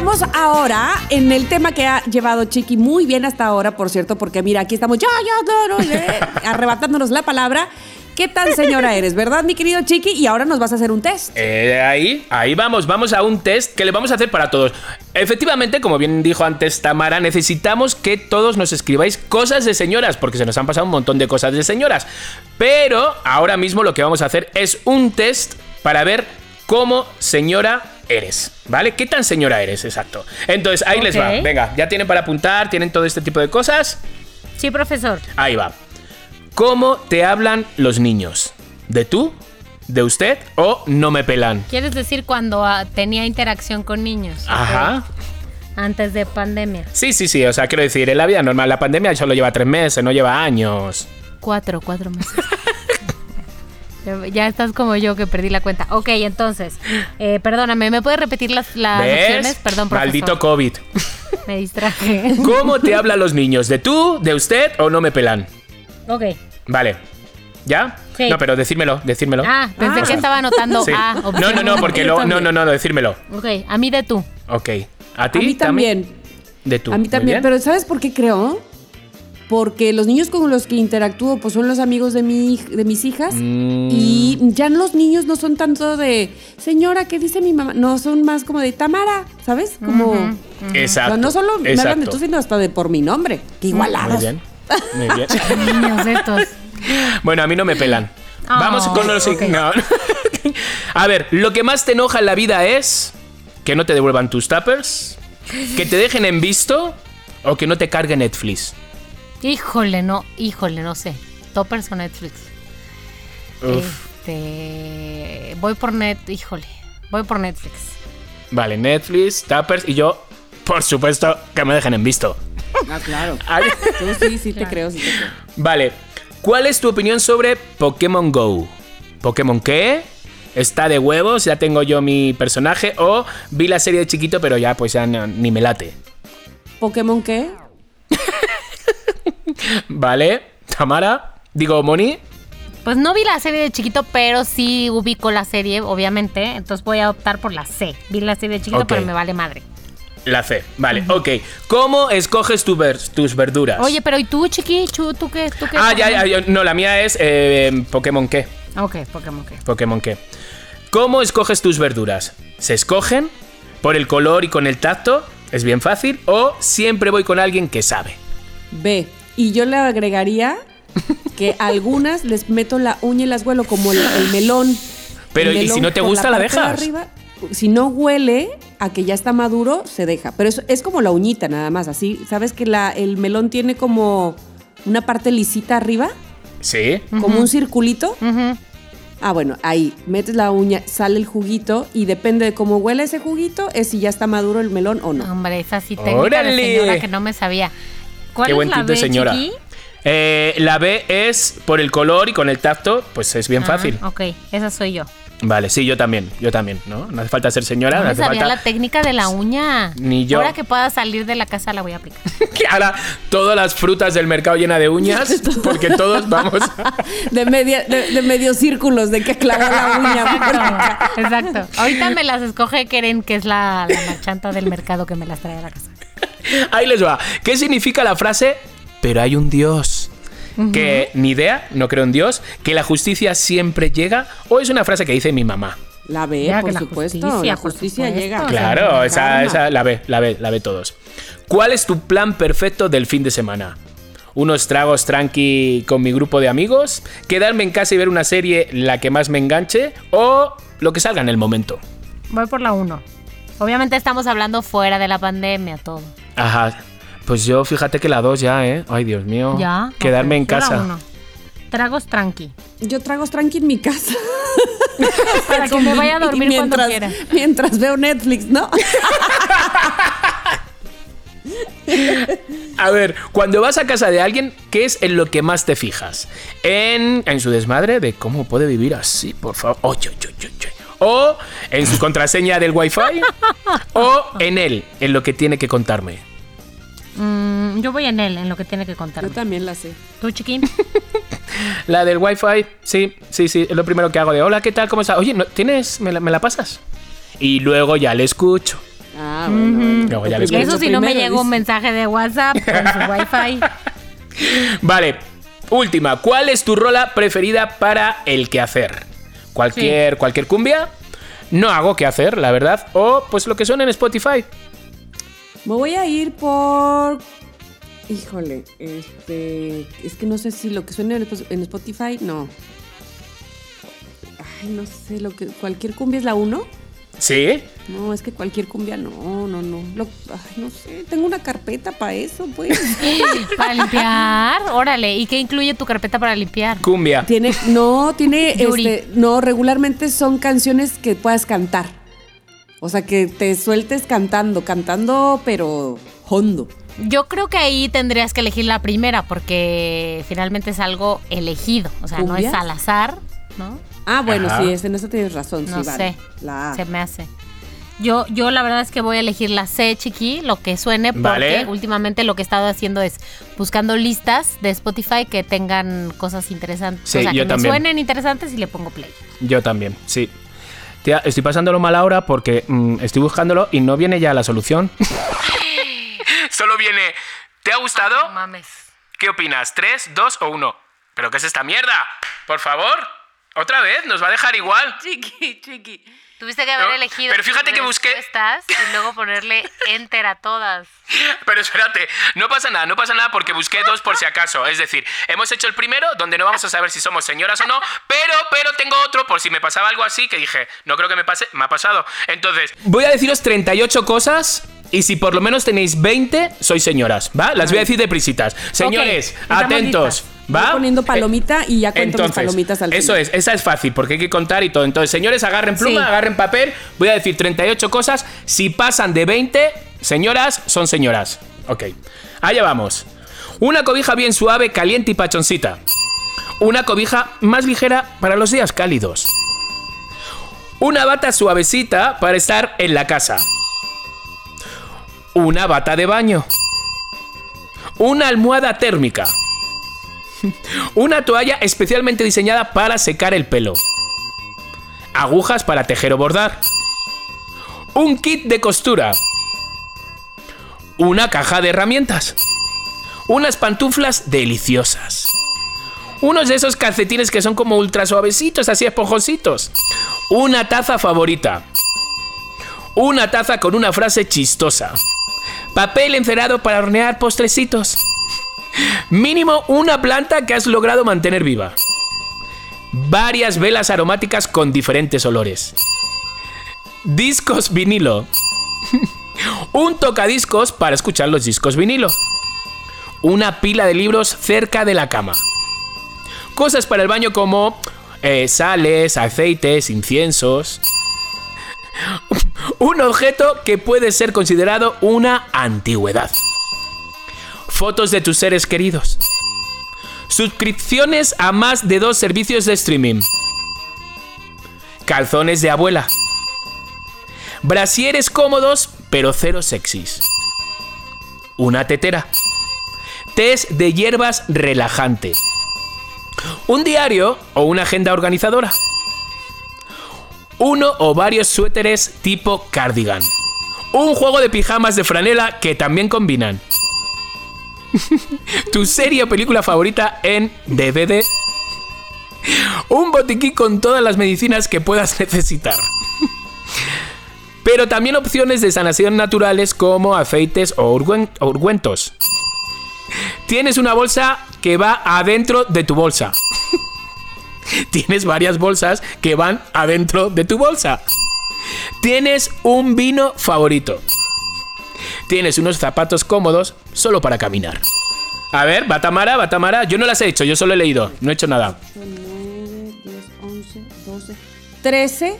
Estamos ahora en el tema que ha llevado Chiqui muy bien hasta ahora, por cierto, porque mira, aquí estamos ya, ya, eh, arrebatándonos la palabra. ¿Qué tan señora eres, verdad, mi querido Chiqui? Y ahora nos vas a hacer un test. Eh, ahí, ahí vamos, vamos a un test que le vamos a hacer para todos. Efectivamente, como bien dijo antes Tamara, necesitamos que todos nos escribáis cosas de señoras, porque se nos han pasado un montón de cosas de señoras. Pero ahora mismo lo que vamos a hacer es un test para ver cómo señora eres, ¿vale? ¿Qué tan señora eres? Exacto. Entonces, ahí les va. Venga, ya tienen para apuntar, tienen todo este tipo de cosas. Sí, profesor. Ahí va. ¿Cómo te hablan los niños? ¿De tú? ¿De usted? ¿O no me pelan? ¿Quieres decir cuando ah, tenía interacción con niños? Ajá. Antes de pandemia. Sí, sí, sí. O sea, quiero decir, en la vida normal, la pandemia solo lleva tres meses, no lleva años. Cuatro, cuatro meses. Ya- estás como yo que perdí la cuenta. Ok, entonces, eh, perdóname, ¿me puedes repetir las, las opciones? Perdón, profesor. Maldito COVID. Me distraje. ¿Cómo te hablan los niños? ¿De tú? ¿De usted? ¿O no me pelan? ok. Vale. ¿Ya? Sí. No, pero decírmelo, decírmelo. Ah, pensé que estaba anotando Sí. A. no, no, no, porque. No, no, no, no, decírmelo. Ok, a mí de tú. Ok. ¿A ti? A mí también. De tú. A mí también. Pero ¿sabes por qué creo? Porque los niños con los que interactúo pues son los amigos de, mi, de mis hijas Mm. y ya los niños no son tanto de señora, ¿qué dice mi mamá? No, son más como de Tamara, ¿sabes? Como... Exacto. sea, no solo me hablan de exacto. tú, sino hasta de por mi nombre. Que igualados. Muy bien. Muy bien. Niños estos. Bueno, a mí no me pelan. Oh, Vamos con los ok. no. A ver, lo que más te enoja en la vida es que no te devuelvan tus tuppers, que te dejen en visto o que no te cargue Netflix. Híjole, no, híjole, no sé. Toppers o Netflix. Uf. Este. Voy por net, híjole. Voy por Netflix. Vale, Netflix, tuppers y yo, por supuesto, que me dejen en visto. Ah, claro. Tú sí, sí te creo, sí te creo. Vale, ¿cuál es tu opinión sobre Pokémon Go? ¿Pokémon qué? ¿Está de huevos? ¿Ya tengo yo mi personaje? ¿O vi la serie de chiquito pero ya pues ya no- ni me late? ¿Pokémon qué? Vale, Tamara, digo Moni. Pues no vi la serie de chiquito, pero sí ubico la serie, obviamente. Entonces voy a optar por la C. Vi la serie de chiquito, Ok. pero me vale madre. La C, vale, ok. ¿Cómo escoges tu ver- tus verduras? Oye, pero ¿y tú, chiqui? ¿Tú qué? ¿Tú qué? Ah, ya, ya, ya, no, la mía es eh, Pokémon qué. Ok, Pokémon qué. Pokémon qué. ¿Cómo escoges tus verduras? ¿Se escogen por el color y con el tacto? ¿Es bien fácil? ¿O siempre voy con alguien que sabe? B. Y yo le agregaría que a algunas les meto la uña y las huelo, como el, el melón. Pero, El ¿y si no te gusta, la de dejas? arriba, si no huele a que ya está maduro, se deja. Pero es, es como la uñita nada más, así. ¿Sabes que la, el melón tiene como una parte lisita arriba? Sí. Como un circulito. Ah, bueno, ahí metes la uña, sale el juguito y depende de cómo huele ese juguito, es si ya está maduro el melón o no. Hombre, esa sí técnica señora que no me sabía. ¿Cuál Qué es buen la tip de B, señora. chiqui? Eh, la B es por el color y con el tacto, pues es bien Ah, fácil. ok, esa soy yo. Vale, sí, yo también, yo también, ¿no? No hace falta ser señora, No no hace sabía falta la técnica de la uña. Ni yo. Ahora que pueda salir de la casa la voy a aplicar. que ahora todas las frutas del mercado llena de uñas, porque todos vamos a- De, media, de, de medios círculos, de que clava la uña. Exacto, exacto. Ahorita me las escoge Keren, que es la, la marchanta del mercado que me las trae a la casa. Ahí les va. ¿Qué significa la frase? Pero hay un Dios. Que ni idea, no creo en Dios, que la justicia siempre llega, o es una frase que dice mi mamá. La ve, Ya, por que la supuesto. justicia, la por justicia supuesto. llega. Claro, esa, esa la ve, la ve, la ve todos. ¿Cuál es tu plan perfecto del fin de semana? Unos tragos tranqui con mi grupo de amigos, quedarme en casa y ver una serie la que más me enganche o lo que salga en el momento. Voy por la uno. Obviamente estamos hablando fuera de la pandemia, todo. Ajá. Pues yo fíjate que la dos ya, ¿eh? Ay, Dios mío. Ya. Quedarme en casa. Tragos tranqui. Yo trago tranqui en mi casa. Para que me vaya a dormir cuando quiera. Mientras veo Netflix, ¿no? A ver, cuando vas a casa de alguien, ¿qué es en lo que más te fijas? En, en su desmadre de cómo puede vivir así, por favor. Oy, oy, oy, oy, oy. O en su contraseña del wifi. o en él, en lo que tiene que contarme. Mm, yo voy en él, en lo que tiene que contarme. Yo también la sé. ¿Tú, chiquín? La del wifi, sí, sí, sí, es lo primero que hago de hola, ¿qué tal? ¿Cómo estás? Oye, ¿no, ¿tienes? ¿Me la, me la pasas? Y luego ya le escucho. Ah, bueno. Luego ya le escucho. Eso si no me llega un mensaje de WhatsApp con su wifi. Vale, última. ¿Cuál es tu rola preferida para el quehacer? Cualquier, cualquier cumbia. No hago qué hacer, la verdad. O pues lo que suena en Spotify. Me voy a ir por. Híjole, este. Es que no sé si lo que suena en Spotify, no. Ay, no sé, lo que. Cualquier cumbia es la 1. ¿Sí? No, es que cualquier cumbia no, no, no. Lo- ay, no sé, tengo una carpeta para eso, pues. Para limpiar. Órale. ¿Y qué incluye tu carpeta para limpiar? Cumbia. tiene, no, tiene, este, no, regularmente son canciones que puedas cantar. O sea, que te sueltes cantando, cantando, pero hondo. Yo creo que ahí tendrías que elegir la primera porque finalmente es algo elegido. O sea, no es al azar, ¿no? Ah, bueno, Ajá. sí, es- en eso tienes razón, No sí, vale. sé. La A. Se me hace. Yo, yo la verdad es que voy a elegir la C, chiqui, lo que suene, porque Vale. últimamente lo que he estado haciendo es buscando listas de Spotify que tengan cosas interesantes. Sí, o sea, yo que también. me suenen interesantes y le pongo play. Yo también, sí. Tía, estoy pasándolo mal ahora porque mm, estoy buscándolo y no viene ya la solución. Solo viene. ¿Te ha gustado? mames. ¿Qué opinas? ¿Tres, dos o uno? ¿Pero qué es esta mierda? Por favor. ¿Otra vez? ¿Nos va a dejar igual? Chiqui, chiqui. Tuviste que haber No, elegido pero fíjate que busqué- respuestas y luego ponerle enter a todas. Pero espérate, no pasa nada, no pasa nada porque busqué dos por si acaso. Es decir, hemos hecho el primero donde no vamos a saber si somos señoras o no, pero, pero tengo otro por si me pasaba algo así que dije, no creo que me pase, me ha pasado. Entonces, voy a deciros 38 cosas y si por lo menos tenéis 20, sois señoras, ¿va? Las voy a decir de prisitas. Señores, atentos, listas. ¿Va? Voy poniendo palomita y ya cuento mis Entonces, palomitas al Eso final. es, esa es fácil porque hay que contar y todo. Entonces, señores, agarren pluma, Sí. agarren papel. Voy a decir 38 cosas. Si pasan de 20, señoras, son señoras. Ok. Allá vamos. Una cobija bien suave, caliente y pachoncita. Una cobija más ligera para los días cálidos. Una bata suavecita para estar en la casa. Una bata de baño. Una almohada térmica. Una toalla especialmente diseñada para secar el pelo. Agujas para tejer o bordar. Un kit de costura. Una caja de herramientas. Unas pantuflas deliciosas. Unos de esos calcetines que son como ultra suavecitos, así esponjositos. Una taza favorita. Una taza con una frase chistosa. Papel encerado para hornear postrecitos. Mínimo una planta que has logrado mantener viva. Varias velas aromáticas con diferentes olores. Discos vinilo. Un tocadiscos para escuchar los discos vinilo. Una pila de libros cerca de la cama. Cosas para el baño como eh, sales, aceites, inciensos. Un objeto que puede ser considerado una antigüedad fotos de tus seres queridos. Suscripciones a más de dos servicios de streaming. calzones de abuela. Brasieres cómodos, pero cero sexys. Una tetera. Test de hierbas relajante. Un diario o una agenda organizadora. Uno o varios suéteres tipo cardigan. Un juego de pijamas de franela que también combinan. tu serie o película favorita en DVD. Un botiquín con todas las medicinas que puedas necesitar. Pero también opciones de sanación naturales como aceites o ungüen- o ungüentos. Tienes una bolsa que va adentro de tu bolsa. Tienes varias bolsas que van adentro de tu bolsa. Tienes un vino favorito. Tienes unos zapatos cómodos solo para caminar. A ver, Batamara, Batamara, yo no las he hecho, yo solo he leído, no he hecho nada. 9, 10, 11, 12, 13.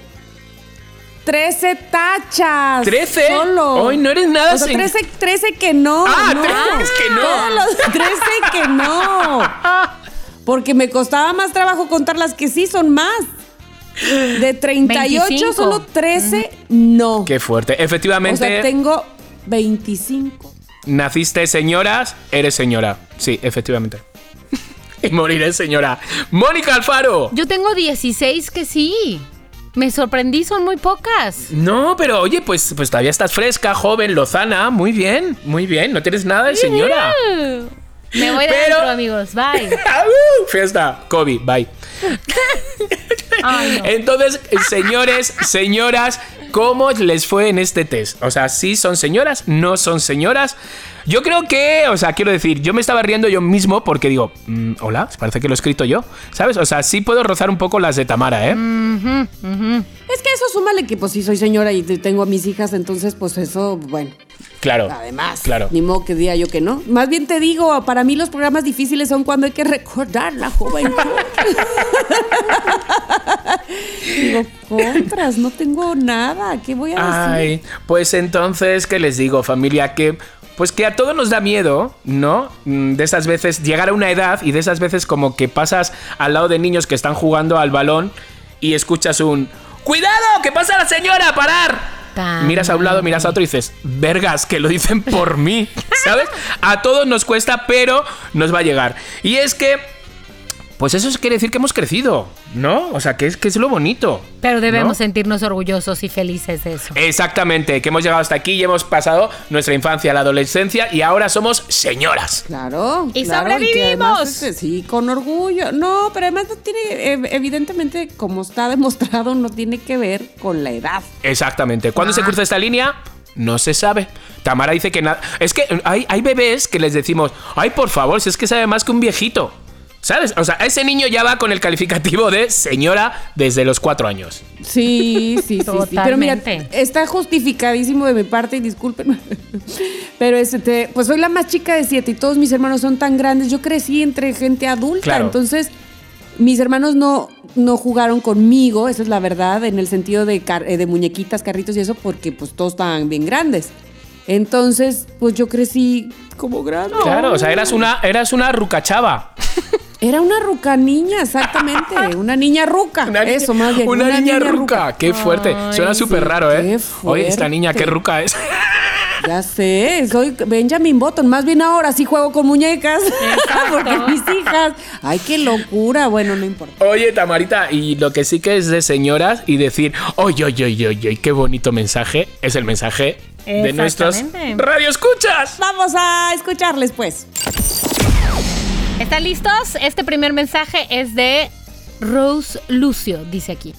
13 tachas. 13. Solo. Hoy no eres nada O sea, sin- 13, 13 que no. Ah, no. 13 que no. Todos los 13 que no. Porque me costaba más trabajo contar las que sí son más. De 38, 25. solo 13 no. Qué fuerte. O Efectivamente, sea, tengo 25. Naciste señoras, eres señora. Sí, efectivamente. y moriré señora. Mónica Alfaro. Yo tengo 16 que sí. Me sorprendí, son muy pocas. No, pero oye, pues, pues todavía estás fresca, joven, lozana. Muy bien, muy bien. No tienes nada de señora. Me voy de Pero- amigos. Bye. ¡Ah, uh! Fiesta. Kobe, bye. Ay, no. Entonces, señores, señoras, ¿cómo les fue en este test? O sea, ¿sí son señoras? ¿No son señoras? Yo creo que, o sea, quiero decir, yo me estaba riendo yo mismo porque digo, mm, hola, parece que lo he escrito yo, ¿sabes? O sea, sí puedo rozar un poco las de Tamara, ¿eh? Es que eso súmale que pues sí soy señora y tengo a mis hijas, entonces pues eso, bueno, Claro. además, Claro. ni modo que diga yo que no. Más bien te digo, para mí los programas difíciles son cuando hay que recordar la juventud. digo, contras, no tengo nada, ¿qué voy a decir? Ay, pues entonces, ¿qué les digo, familia? Que pues que a todos nos da miedo, ¿no? Mm, De esas veces llegar a una edad y de esas veces como que pasas al lado de niños que están jugando al balón y escuchas un ¡Cuidado! ¡Que pasa la señora! ¡Parar! Miras a un lado, miras a otro y dices, vergas, que lo dicen por mí, ¿sabes? A todos nos cuesta, pero nos va a llegar. Y es que, pues eso quiere decir que hemos crecido, ¿no? O sea, que es, que es lo bonito. Pero debemos ¿no? sentirnos orgullosos y felices de eso. Exactamente, que hemos llegado hasta aquí y hemos pasado nuestra infancia, la adolescencia y ahora somos señoras. Claro. ¡Y claro, sobrevivimos! este, sí, con orgullo. No, pero además no tiene, ev- evidentemente, como está demostrado, no tiene que ver con la edad. Exactamente. ¿Cuándo se cruza esta línea? No se sabe. Tamara dice que nada. Es que hay, hay bebés que les decimos, ay, por favor, si es que sabe más que un viejito. ¿Sabes? O sea, ese niño ya va con el calificativo de señora desde los cuatro años. Sí, sí, sí, sí. Pero mira, Totalmente. está justificadísimo de mi parte y disculpen. Pero este, pues soy la más chica de siete y todos mis hermanos son tan grandes. Yo crecí entre gente adulta, Claro. entonces mis hermanos no, no jugaron conmigo, esa es la verdad, en el sentido de, car- eh, de muñequitas, carritos y eso, porque pues todos estaban bien grandes. Entonces, pues yo crecí como grande. Claro, o sea, eras una, eras una rucachava. Era una ruca niña, exactamente. Una niña ruca. Una niña- eso, más bien. Una, niña, ruca. Qué fuerte. Ay, Suena súper raro, ¿eh? qué Oye, esta niña, qué ruca es. Ya sé, soy Benjamin Button. Más bien ahora sí juego con muñecas. Porque mis hijas. Ay, qué locura. Bueno, no importa. Oye, Tamarita, y lo que sí que es de señoras y decir, oye, oye, oye, oye, qué bonito mensaje, es el mensaje de nuestros Exactamente. radioescuchas. Vamos a escucharles, pues. ¿Están listos? Este primer mensaje es de Rose Lucio, dice aquí.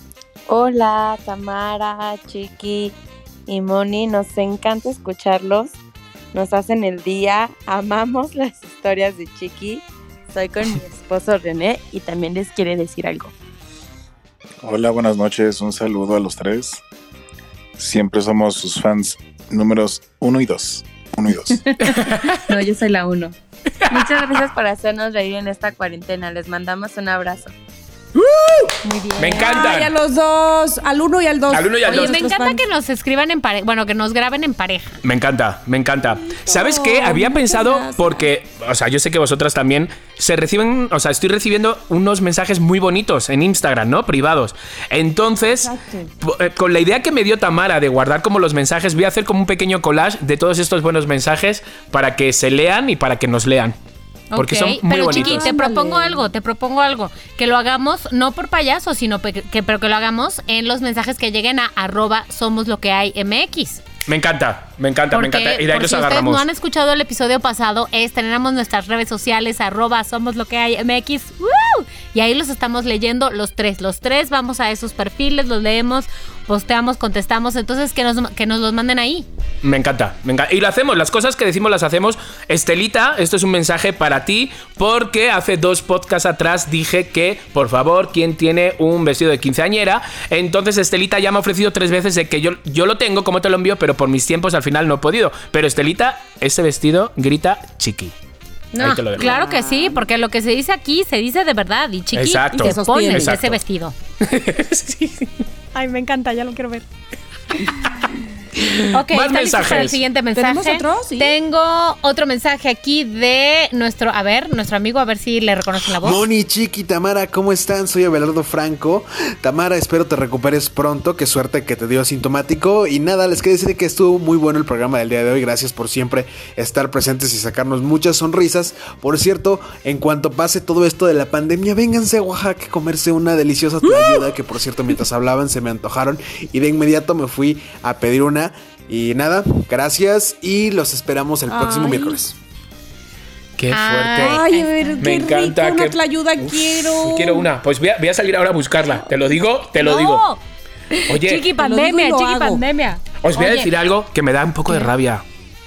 Hola, Tamara, Chiqui y Moni, nos encanta escucharlos. Nos hacen el día, amamos las historias de Chiqui. Soy con mi esposo René y también les quiere decir algo. Hola, buenas noches. Un saludo a los tres. Siempre somos sus fans números uno y dos. Uno y dos. No, yo soy la uno. Muchas gracias por hacernos reír en esta cuarentena. Les mandamos un abrazo. Muy bien. Me encanta. Ay, a los dos, al uno y al dos. Al uno y al Oye, dos. me encanta fans. que nos escriban en pareja. Bueno, que nos graben en pareja. Me encanta, me encanta. ¿Sabes qué? Había pensado, gracias. porque, o sea, yo sé que vosotras también, se reciben, o sea, estoy recibiendo unos mensajes muy bonitos en Instagram, ¿no? Privados. Entonces, eh, con la idea que me dio Tamara de guardar como los mensajes, voy a hacer como un pequeño collage de todos estos buenos mensajes para que se lean y para que nos lean. Porque Ok, son muy pero bonitos. Chiqui, te propongo algo, te propongo algo. Que lo hagamos, no por payaso, sino que, pero que lo hagamos en los mensajes que lleguen a arroba somos lo que hay MX. Me encanta, me encanta, me Porque, encanta. Y de ahí los si ustedes agarramos. no han escuchado el episodio pasado, es tenemos nuestras redes sociales, arroba somos lo que hay MX. ¡Woo! Y ahí los estamos leyendo los tres. Los tres vamos a esos perfiles, los leemos, posteamos, contestamos. Entonces que nos, que nos los manden ahí. Me encanta, me encanta. Y lo hacemos, las cosas que decimos las hacemos. Estelita, esto es un mensaje para ti, porque hace dos podcasts atrás dije que, por favor, ¿quién tiene un vestido de quinceañera? Entonces Estelita ya me ha ofrecido tres veces de que yo, yo lo tengo, como te lo envío, pero por mis tiempos al final no he podido. Pero Estelita, ese vestido grita chiqui. Ahí te lo dejo. claro que sí, porque lo que se dice aquí se dice de verdad. Y chiqui, Exacto. te Se. Exacto. ese vestido. Sí. Ay, me encanta, ya lo quiero ver. Ok, Más ¿está listo para el mensajes. siguiente mensaje? ¿Tenemos otro? Sí. Tengo otro mensaje aquí de nuestro, a ver, nuestro amigo, a ver si le reconocen la voz. Moni, Chiqui, Tamara, ¿cómo están? Soy Abelardo Franco. Tamara, espero te recuperes pronto. Qué suerte que te dio asintomático. Y nada, les quería decir que estuvo muy bueno el programa del día de hoy. Gracias por siempre estar presentes y sacarnos muchas sonrisas. Por cierto, en cuanto pase todo esto de la pandemia, vénganse a Oaxaca a comerse una deliciosa tlayuda que por cierto mientras hablaban se me antojaron y de inmediato me fui a pedir una. Y nada, gracias y los esperamos el próximo Ay. miércoles. Qué fuerte. Ay, a ver, Me qué encanta rico, una que- tlayuda Uf, quiero. Quiero una. Pues voy a, voy a salir ahora a buscarla. Te lo digo, te lo No. digo. Oye, Chiqui digo pandemia, chiqui hago. pandemia. Os voy a decir algo que me da un poco de rabia.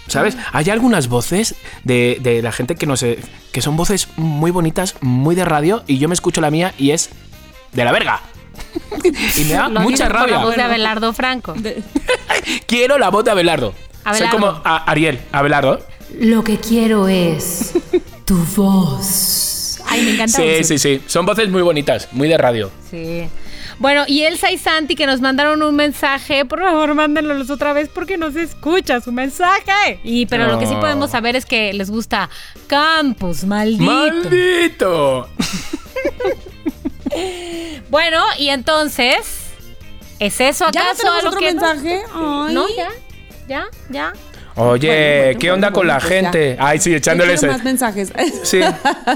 ¿Sabes? Hay algunas voces de, de la gente que no sé. que son voces muy bonitas, muy de radio, y yo me escucho la mía y es de la verga. Y me da lo mucha rabia. La voz de Abelardo Franco. Quiero la voz de Abelardo. Soy Abelardo. como a- Ariel, Abelardo. Lo que quiero es tu voz. Ay, me encanta. Sí, sí, sí. Son voces muy bonitas, muy de radio. Sí. Bueno, y Elsa y Santi que nos mandaron un mensaje, por favor, mándenlos otra vez porque no se escucha su mensaje. Y pero lo que sí podemos saber es que les gusta Campus, maldito. ¡Maldito! Bueno, y entonces, ¿es eso ¿Ya no acaso tenemos a lo otro que mensaje? Ay. No, ya. Ya, ya. Oye, Bueno, ¿qué onda bueno, con la pues ya. gente? Ay, sí, echándoles. quiero más mensajes. Sí,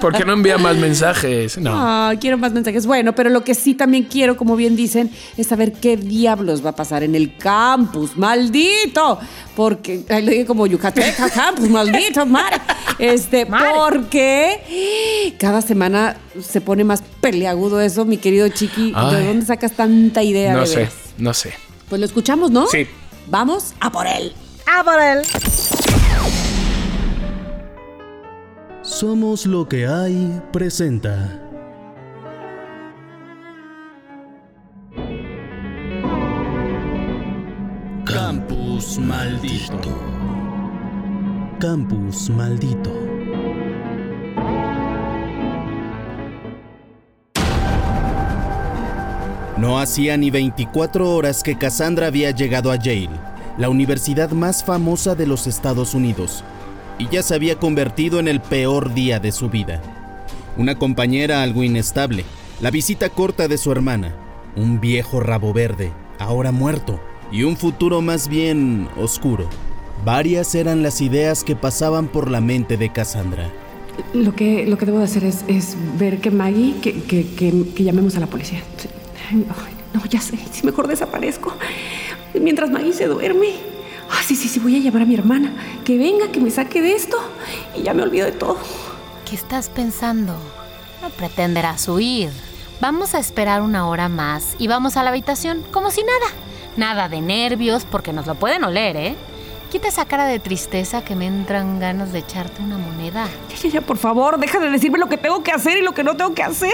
¿por qué no envían más mensajes? No. Quiero más mensajes. Bueno, pero lo que sí también quiero, como bien dicen, es saber qué diablos va a pasar en el campus. ¡Maldito! Porque, ay, lo dije como Yucateca, campus, maldito, madre. Este, porque cada semana se pone más peleagudo eso, mi querido Chiqui. Ay. ¿De dónde sacas tanta idea? No de sé, no sé. Pues lo escuchamos, ¿no? Sí. Vamos a por él. Ah. Somos lo que hay presenta. Campus maldito. Campus maldito. No hacía ni 24 horas que Cassandra había llegado a Yale, la universidad más famosa de los Estados Unidos, y ya se había convertido en el peor día de su vida. Una compañera algo inestable, la visita corta de su hermana, un viejo rabo verde, ahora muerto, y un futuro más bien oscuro. Varias eran las ideas que pasaban por la mente de Cassandra. Lo que, lo que debo de hacer es, es ver que Maggie, que, que, que- llamemos a la policía. No, ya sé, si mejor desaparezco. Mientras Maggie se duerme. Ah, sí, sí, sí, voy a llamar a mi hermana. Que venga, que me saque de esto. Y ya me olvido de todo. ¿Qué estás pensando? No pretenderás huir. Vamos a esperar una hora más y vamos a la habitación como si nada. Nada de nervios porque nos lo pueden oler, ¿eh? Quita esa cara de tristeza que me entran ganas de echarte una moneda. Ya, ya, ya, por favor, deja de decirme lo que tengo que hacer y lo que no tengo que hacer.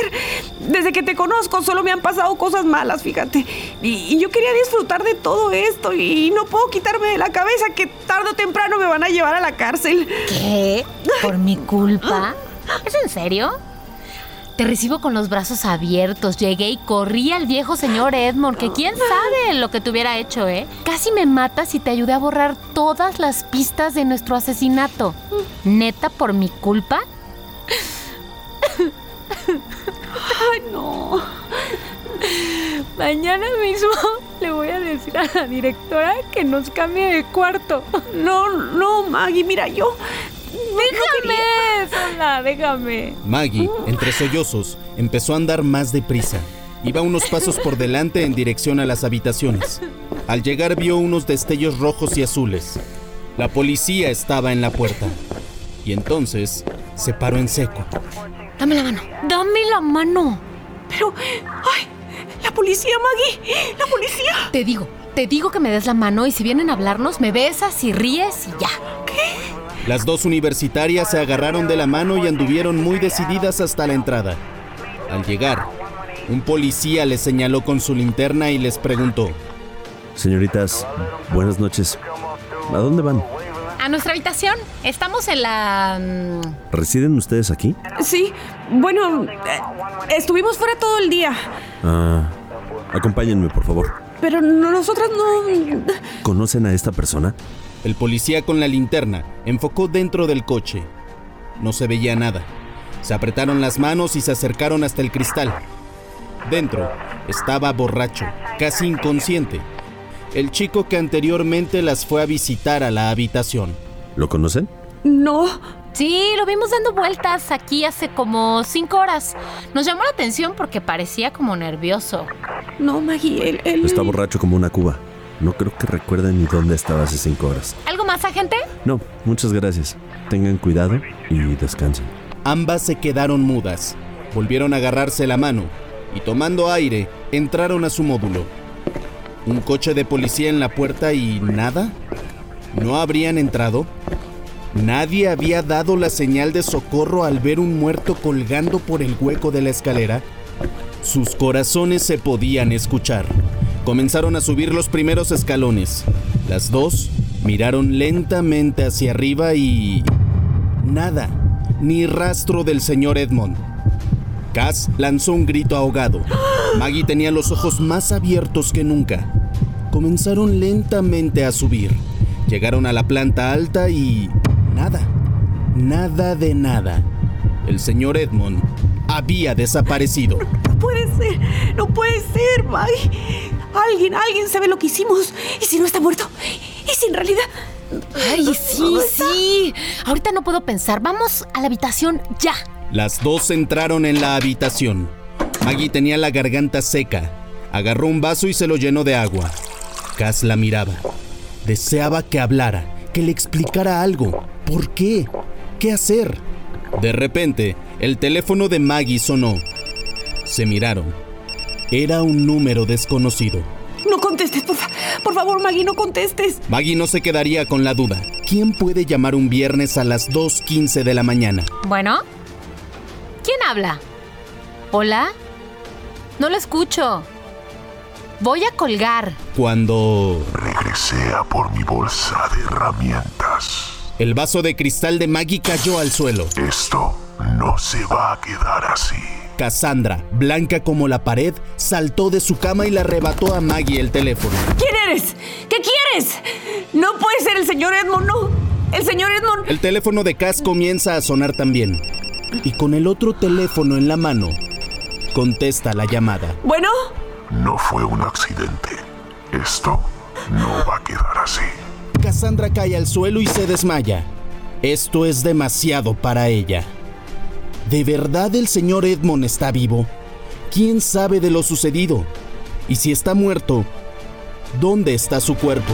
Desde que te conozco solo me han pasado cosas malas, fíjate. Y, y yo quería disfrutar de todo esto y no puedo quitarme de la cabeza que tarde o temprano me van a llevar a la cárcel. ¿Qué? ¿Por mi culpa? ¿Es en serio? Te recibo con los brazos abiertos. Llegué y corrí al viejo señor Edmond, que quién sabe lo que te hubiera hecho, ¿eh? Casi me matas y te ayudé a borrar todas las pistas de nuestro asesinato. ¿Neta por mi culpa? Ay, no. Mañana mismo le voy a decir a la directora que nos cambie de cuarto. No, no, Maggie, mira, yo. Déjame, sola, déjame. Maggie, entre sollozos, empezó a andar más deprisa. Iba unos pasos por delante en dirección a las habitaciones. Al llegar vio unos destellos rojos y azules. La policía estaba en la puerta. Y entonces se paró en seco. Dame la mano. Dame la mano. Pero. ¡Ay! ¡La policía, Maggie! ¡La policía! Te digo, te digo que me des la mano y si vienen a hablarnos, me besas y ríes y ya. Las dos universitarias se agarraron de la mano y anduvieron muy decididas hasta la entrada. Al llegar, un policía les señaló con su linterna y les preguntó. Señoritas, buenas noches. ¿A dónde van? A nuestra habitación. Estamos en la... mm, ¿Residen ustedes aquí? Sí, bueno, eh, estuvimos fuera todo el día. Ah, acompáñenme, por favor. Pero no- nosotras no. ¿Conocen a esta persona? El policía con la linterna enfocó dentro del coche. No se veía nada. Se apretaron las manos y se acercaron hasta el cristal. Dentro estaba borracho, casi inconsciente. El chico que anteriormente las fue a visitar a la habitación. ¿Lo conocen? No. Sí, lo vimos dando vueltas aquí hace como cinco horas. Nos llamó la atención porque parecía como nervioso. No, Maggie, él. él- Está borracho como una cuba. No creo que recuerden ni dónde estaba hace cinco horas. ¿Algo más, agente? No, muchas gracias. Tengan cuidado y descansen. Ambas se quedaron mudas. Volvieron a agarrarse la mano y tomando aire entraron a su módulo. Un coche de policía en la puerta y nada. ¿No habrían entrado? Nadie había dado la señal de socorro al ver un muerto colgando por el hueco de la escalera. Sus corazones se podían escuchar. Comenzaron a subir los primeros escalones. Las dos miraron lentamente hacia arriba y... Nada, ni rastro del señor Edmond. Cass lanzó un grito ahogado. Maggie tenía los ojos más abiertos que nunca. Comenzaron lentamente a subir. Llegaron a la planta alta y... Nada. Nada de nada. El señor Edmond había desaparecido. No puede ser. No puede ser, Maggie. Alguien, alguien sabe lo que hicimos. ¿Y si no está muerto? ¿Y si en realidad. Ay, sí, sí. Ahorita no puedo pensar. Vamos a la habitación ya. Las dos entraron en la habitación. Maggie tenía la garganta seca. Agarró un vaso y se lo llenó de agua. Cass la miraba. Deseaba que hablara, que le explicara algo. ¿Por qué? ¿Qué hacer? De repente, el teléfono de Maggie sonó. Se miraron. Era un número desconocido. No contestes, por, fa- por favor, Maggie, no contestes. Maggie no se quedaría con la duda. ¿Quién puede llamar un viernes a las 2.15 de la mañana? Bueno. ¿Quién habla? ¿Hola? No lo escucho. Voy a colgar. Cuando Regresé a por mi bolsa de herramientas. el vaso de cristal de Maggie cayó al suelo. Esto no se va a quedar así. Cassandra, blanca como la pared, saltó de su cama y le arrebató a Maggie el teléfono. ¿Quién eres? ¿Qué quieres? No puede ser el señor Edmond, no. El señor Edmond. El teléfono de Cass comienza a sonar también. Y con el otro teléfono en la mano, contesta la llamada. Bueno, No fue un accidente. Esto no va a quedar así. Cassandra cae al suelo y se desmaya. Esto es demasiado para ella. ¿De verdad el señor Edmond está vivo? ¿Quién sabe de lo sucedido? Y si está muerto, ¿dónde está su cuerpo?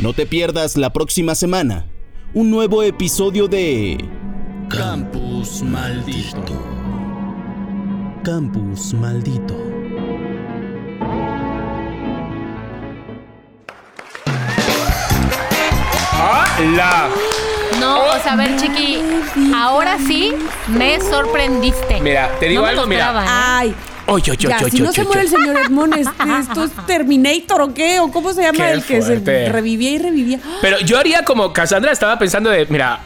No te pierdas la próxima semana un nuevo episodio de Campus Maldito. Campus Maldito. ¡Hala! No, o sea, a ver, chiqui. Ahora sí me sorprendiste. Mira, te digo No me algo, mira. esperaba, ¿eh? ay. Oye, oye, Ya, oye, si no se oye. muere el señor Edmond, este- esto es Terminator o qué, o cómo se llama Qué el que fuerte. se revivía y revivía. Pero yo haría como Cassandra estaba pensando de, mira,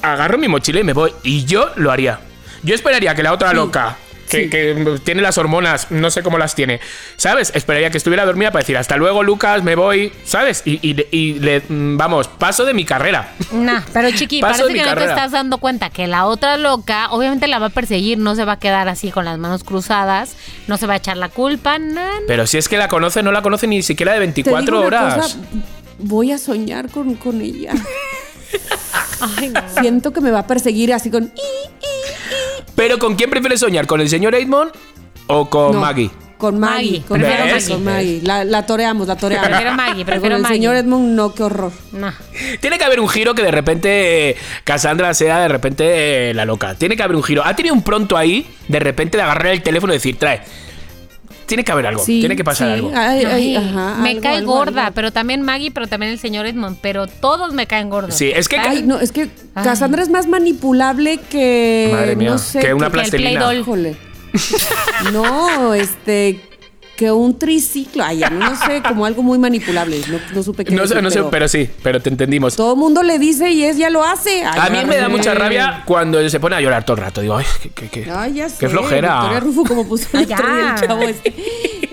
agarro mi mochila y me voy. Y yo lo haría. Yo esperaría que la otra loca, que, que tiene las hormonas, no sé cómo las tiene, ¿sabes? Esperaría que estuviera dormida para decir, hasta luego, Lucas, me voy, ¿sabes? Y, y- y le, mm, vamos, paso de mi carrera. Nah, pero chiqui, Paso parece que no te carrera. estás dando cuenta que la otra loca, obviamente la va a perseguir, no se va a quedar así con las manos cruzadas, no se va a echar la culpa, nada. Pero si es que la conoce, no la conoce ni siquiera de Te 24 digo una horas. cosa, voy a soñar con, con ella. Siento que me va a perseguir así con... Pero ¿con quién prefieres soñar? ¿Con el señor Edmond o con No, Maggie? Con Maggie. Maggie, Con, prefiero Maggie, Maggie. con Maggie. La, la toreamos, la toreamos. Prefiero Maggie, Pero prefiero con el Maggie. señor Edmund, no, qué horror. No. Tiene que haber un giro que de repente eh, Cassandra sea de repente eh, la loca. Tiene que haber un giro. Ha tenido un pronto ahí, de repente, de agarrar el teléfono y decir, trae. Tiene que haber algo. Sí, tiene que pasar sí, algo. ay, ay, Ay, ajá, me algo, cae algo, gorda, algo. pero también Maggie, pero también el señor Edmond, pero todos me caen gordos. Sí, es que. Ay, no, es que Ay. Cassandra es más manipulable que. Madre mía, no sé, que una que el plastilina. Híjole. No, este. Que un triciclo. Ay, ya no, no sé, como algo muy manipulable. No, no supe qué No sé, decir, no sé, pero sí, pero te entendimos. Todo el mundo le dice y ella lo hace. Ay, A mí me da mucha rabia cuando se pone a llorar todo el rato. Digo, ay, qué, qué, qué- Ay, ya sé. qué flojera. Victoria Rufo, como puso el ya. chavo este.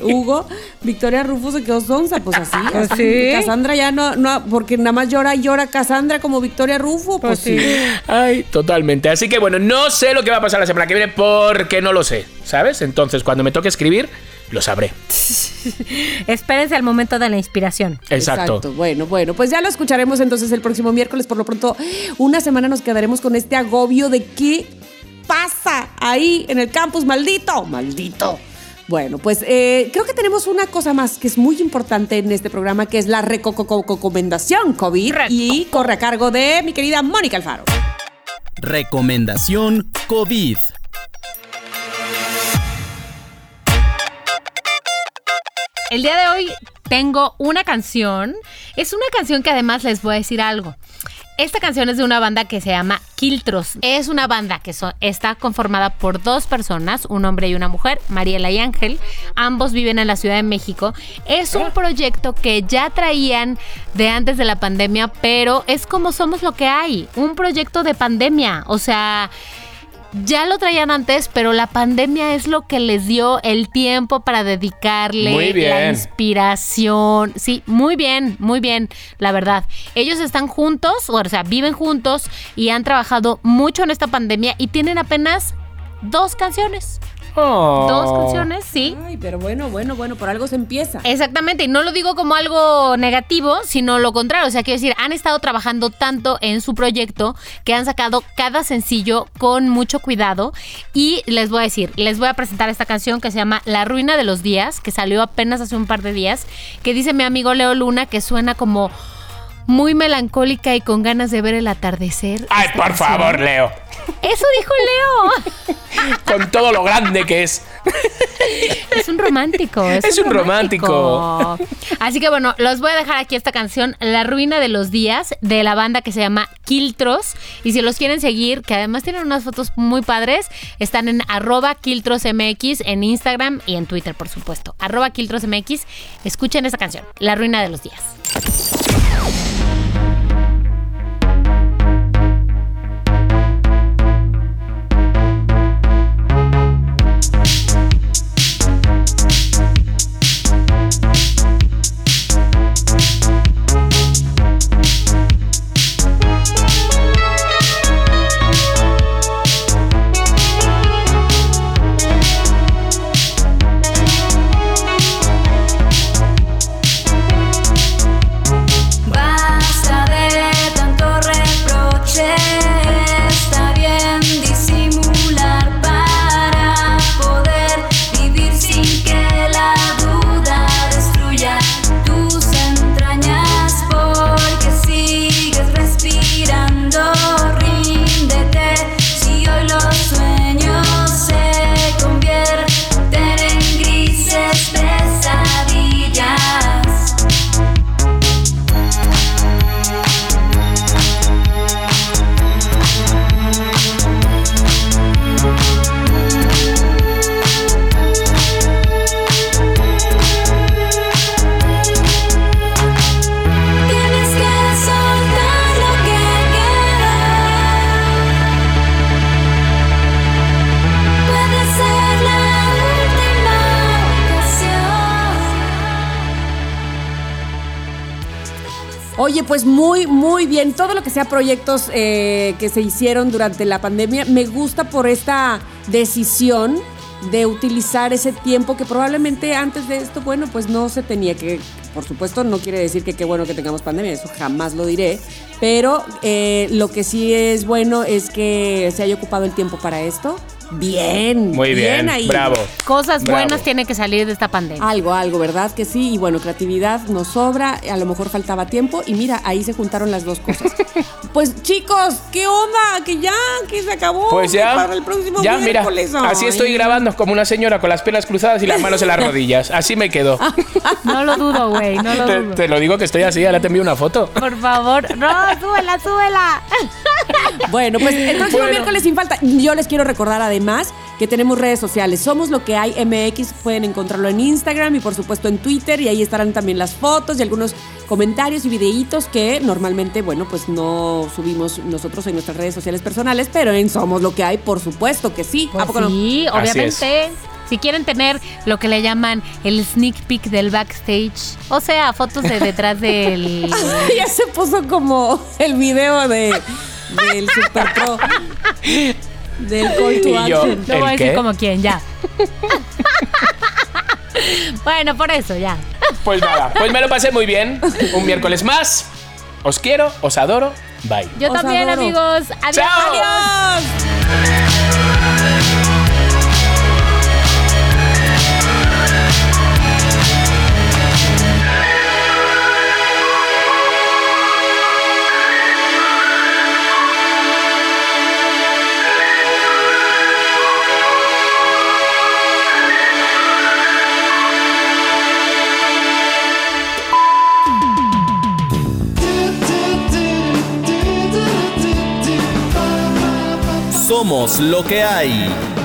Hugo, Victoria Rufo se quedó sonza, pues así. Pues así. sí. Cassandra ya no, no, porque nada más llora y llora Cassandra como Victoria Rufo, pues, sí. Ay, totalmente. Así que bueno, no sé lo que va a pasar la semana que viene porque no lo sé, ¿sabes? Entonces, cuando me toque escribir, lo sabré. Espérense al momento de la inspiración. Exacto. Bueno, bueno, pues ya lo escucharemos entonces el próximo miércoles. Por lo pronto, una semana nos quedaremos con este agobio de qué pasa ahí en el campus, maldito, maldito. Bueno, pues eh, creo que tenemos una cosa más que es muy importante en este programa, que es la recomendación COVID y corre a cargo de mi querida Mónica Alfaro. Recomendación COVID. El día de hoy tengo una canción. Es una canción que además les voy a decir algo. Esta canción es de una banda que se llama Quiltros. Es una banda que está conformada por dos personas, un hombre y una mujer, Mariela y Ángel. Ambos viven en la Ciudad de México. Es un proyecto que ya traían de antes de la pandemia, pero es como somos lo que hay. Un proyecto de pandemia. O sea, ya lo traían antes, pero la pandemia es lo que les dio el tiempo para dedicarle Muy bien. la inspiración. Sí, muy bien, muy bien, la verdad. Ellos están juntos, o sea, viven juntos y han trabajado mucho en esta pandemia y tienen apenas dos canciones. Oh. Dos canciones, sí. Ay, pero bueno, bueno, bueno, por algo se empieza. Exactamente, y no lo digo como algo negativo, sino lo contrario. O sea, quiero decir, han estado trabajando tanto en su proyecto que han sacado cada sencillo con mucho cuidado. Y les voy a decir, les voy a presentar esta canción que se llama La Ruina de los Días, que salió apenas hace un par de días, que dice mi amigo Leo Luna que suena como muy melancólica y con ganas de ver el atardecer. Ay, por canción. favor, Leo. Eso dijo Leo. Con todo lo grande que es. Es un romántico. Es, Es un romántico. Así que bueno, los voy a dejar aquí esta canción, La Ruina de los Días, de la banda que se llama Quiltros. Y si los quieren seguir, que además tienen unas fotos muy padres, están en arroba QuiltrosMX en Instagram y en Twitter, por supuesto. Arroba QuiltrosMX. Escuchen esta canción, La Ruina de los Días. Sea proyectos eh, que se hicieron durante la pandemia, me gusta por esta decisión de utilizar ese tiempo que probablemente antes de esto, bueno, pues no se tenía que, por supuesto, no quiere decir que qué bueno que tengamos pandemia, eso jamás lo diré, pero eh, lo que sí es bueno es que se haya ocupado el tiempo para esto. Bien, Muy bien, ahí. bravo. Cosas Bravo. buenas tienen que salir de esta pandemia. Algo, algo, ¿verdad? Que sí. Y bueno, creatividad nos sobra, a lo mejor faltaba tiempo. Y mira, ahí se juntaron las dos cosas. pues chicos, ¿qué onda? Que ya, que se acabó. Pues ya, Para el próximo ya mira, así estoy Ay. grabando como una señora con las piernas cruzadas y las manos en las rodillas. Así me quedo. No lo dudo, güey, no lo Te, dudo. te lo digo que estoy así, ahora te envío una foto. Por favor, no, súbela, súbela. Bueno, pues el próximo Bueno. miércoles sin falta. Yo les quiero recordar además que tenemos redes sociales. Somos lo que hay MX. Pueden encontrarlo en Instagram y por supuesto en Twitter. Y ahí estarán también las fotos y algunos comentarios y videitos que normalmente, bueno, pues no subimos nosotros en nuestras redes sociales personales. Pero en Somos lo que hay, por supuesto que sí. ¿A Pues poco no? sí, obviamente. Si quieren tener lo que le llaman el sneak peek del backstage, o sea, fotos de detrás del... ya se puso como el video de del Super Pro. Del Call to yo, Action. No voy a ¿El decir qué? como quién, ya. bueno, por eso, ya. Pues nada, pues me lo pasé muy bien. Un miércoles más. Os quiero, os adoro. Bye. Yo Os también, adoro. amigos. Adiós. Chao. ¡Adiós! Somos lo que hay.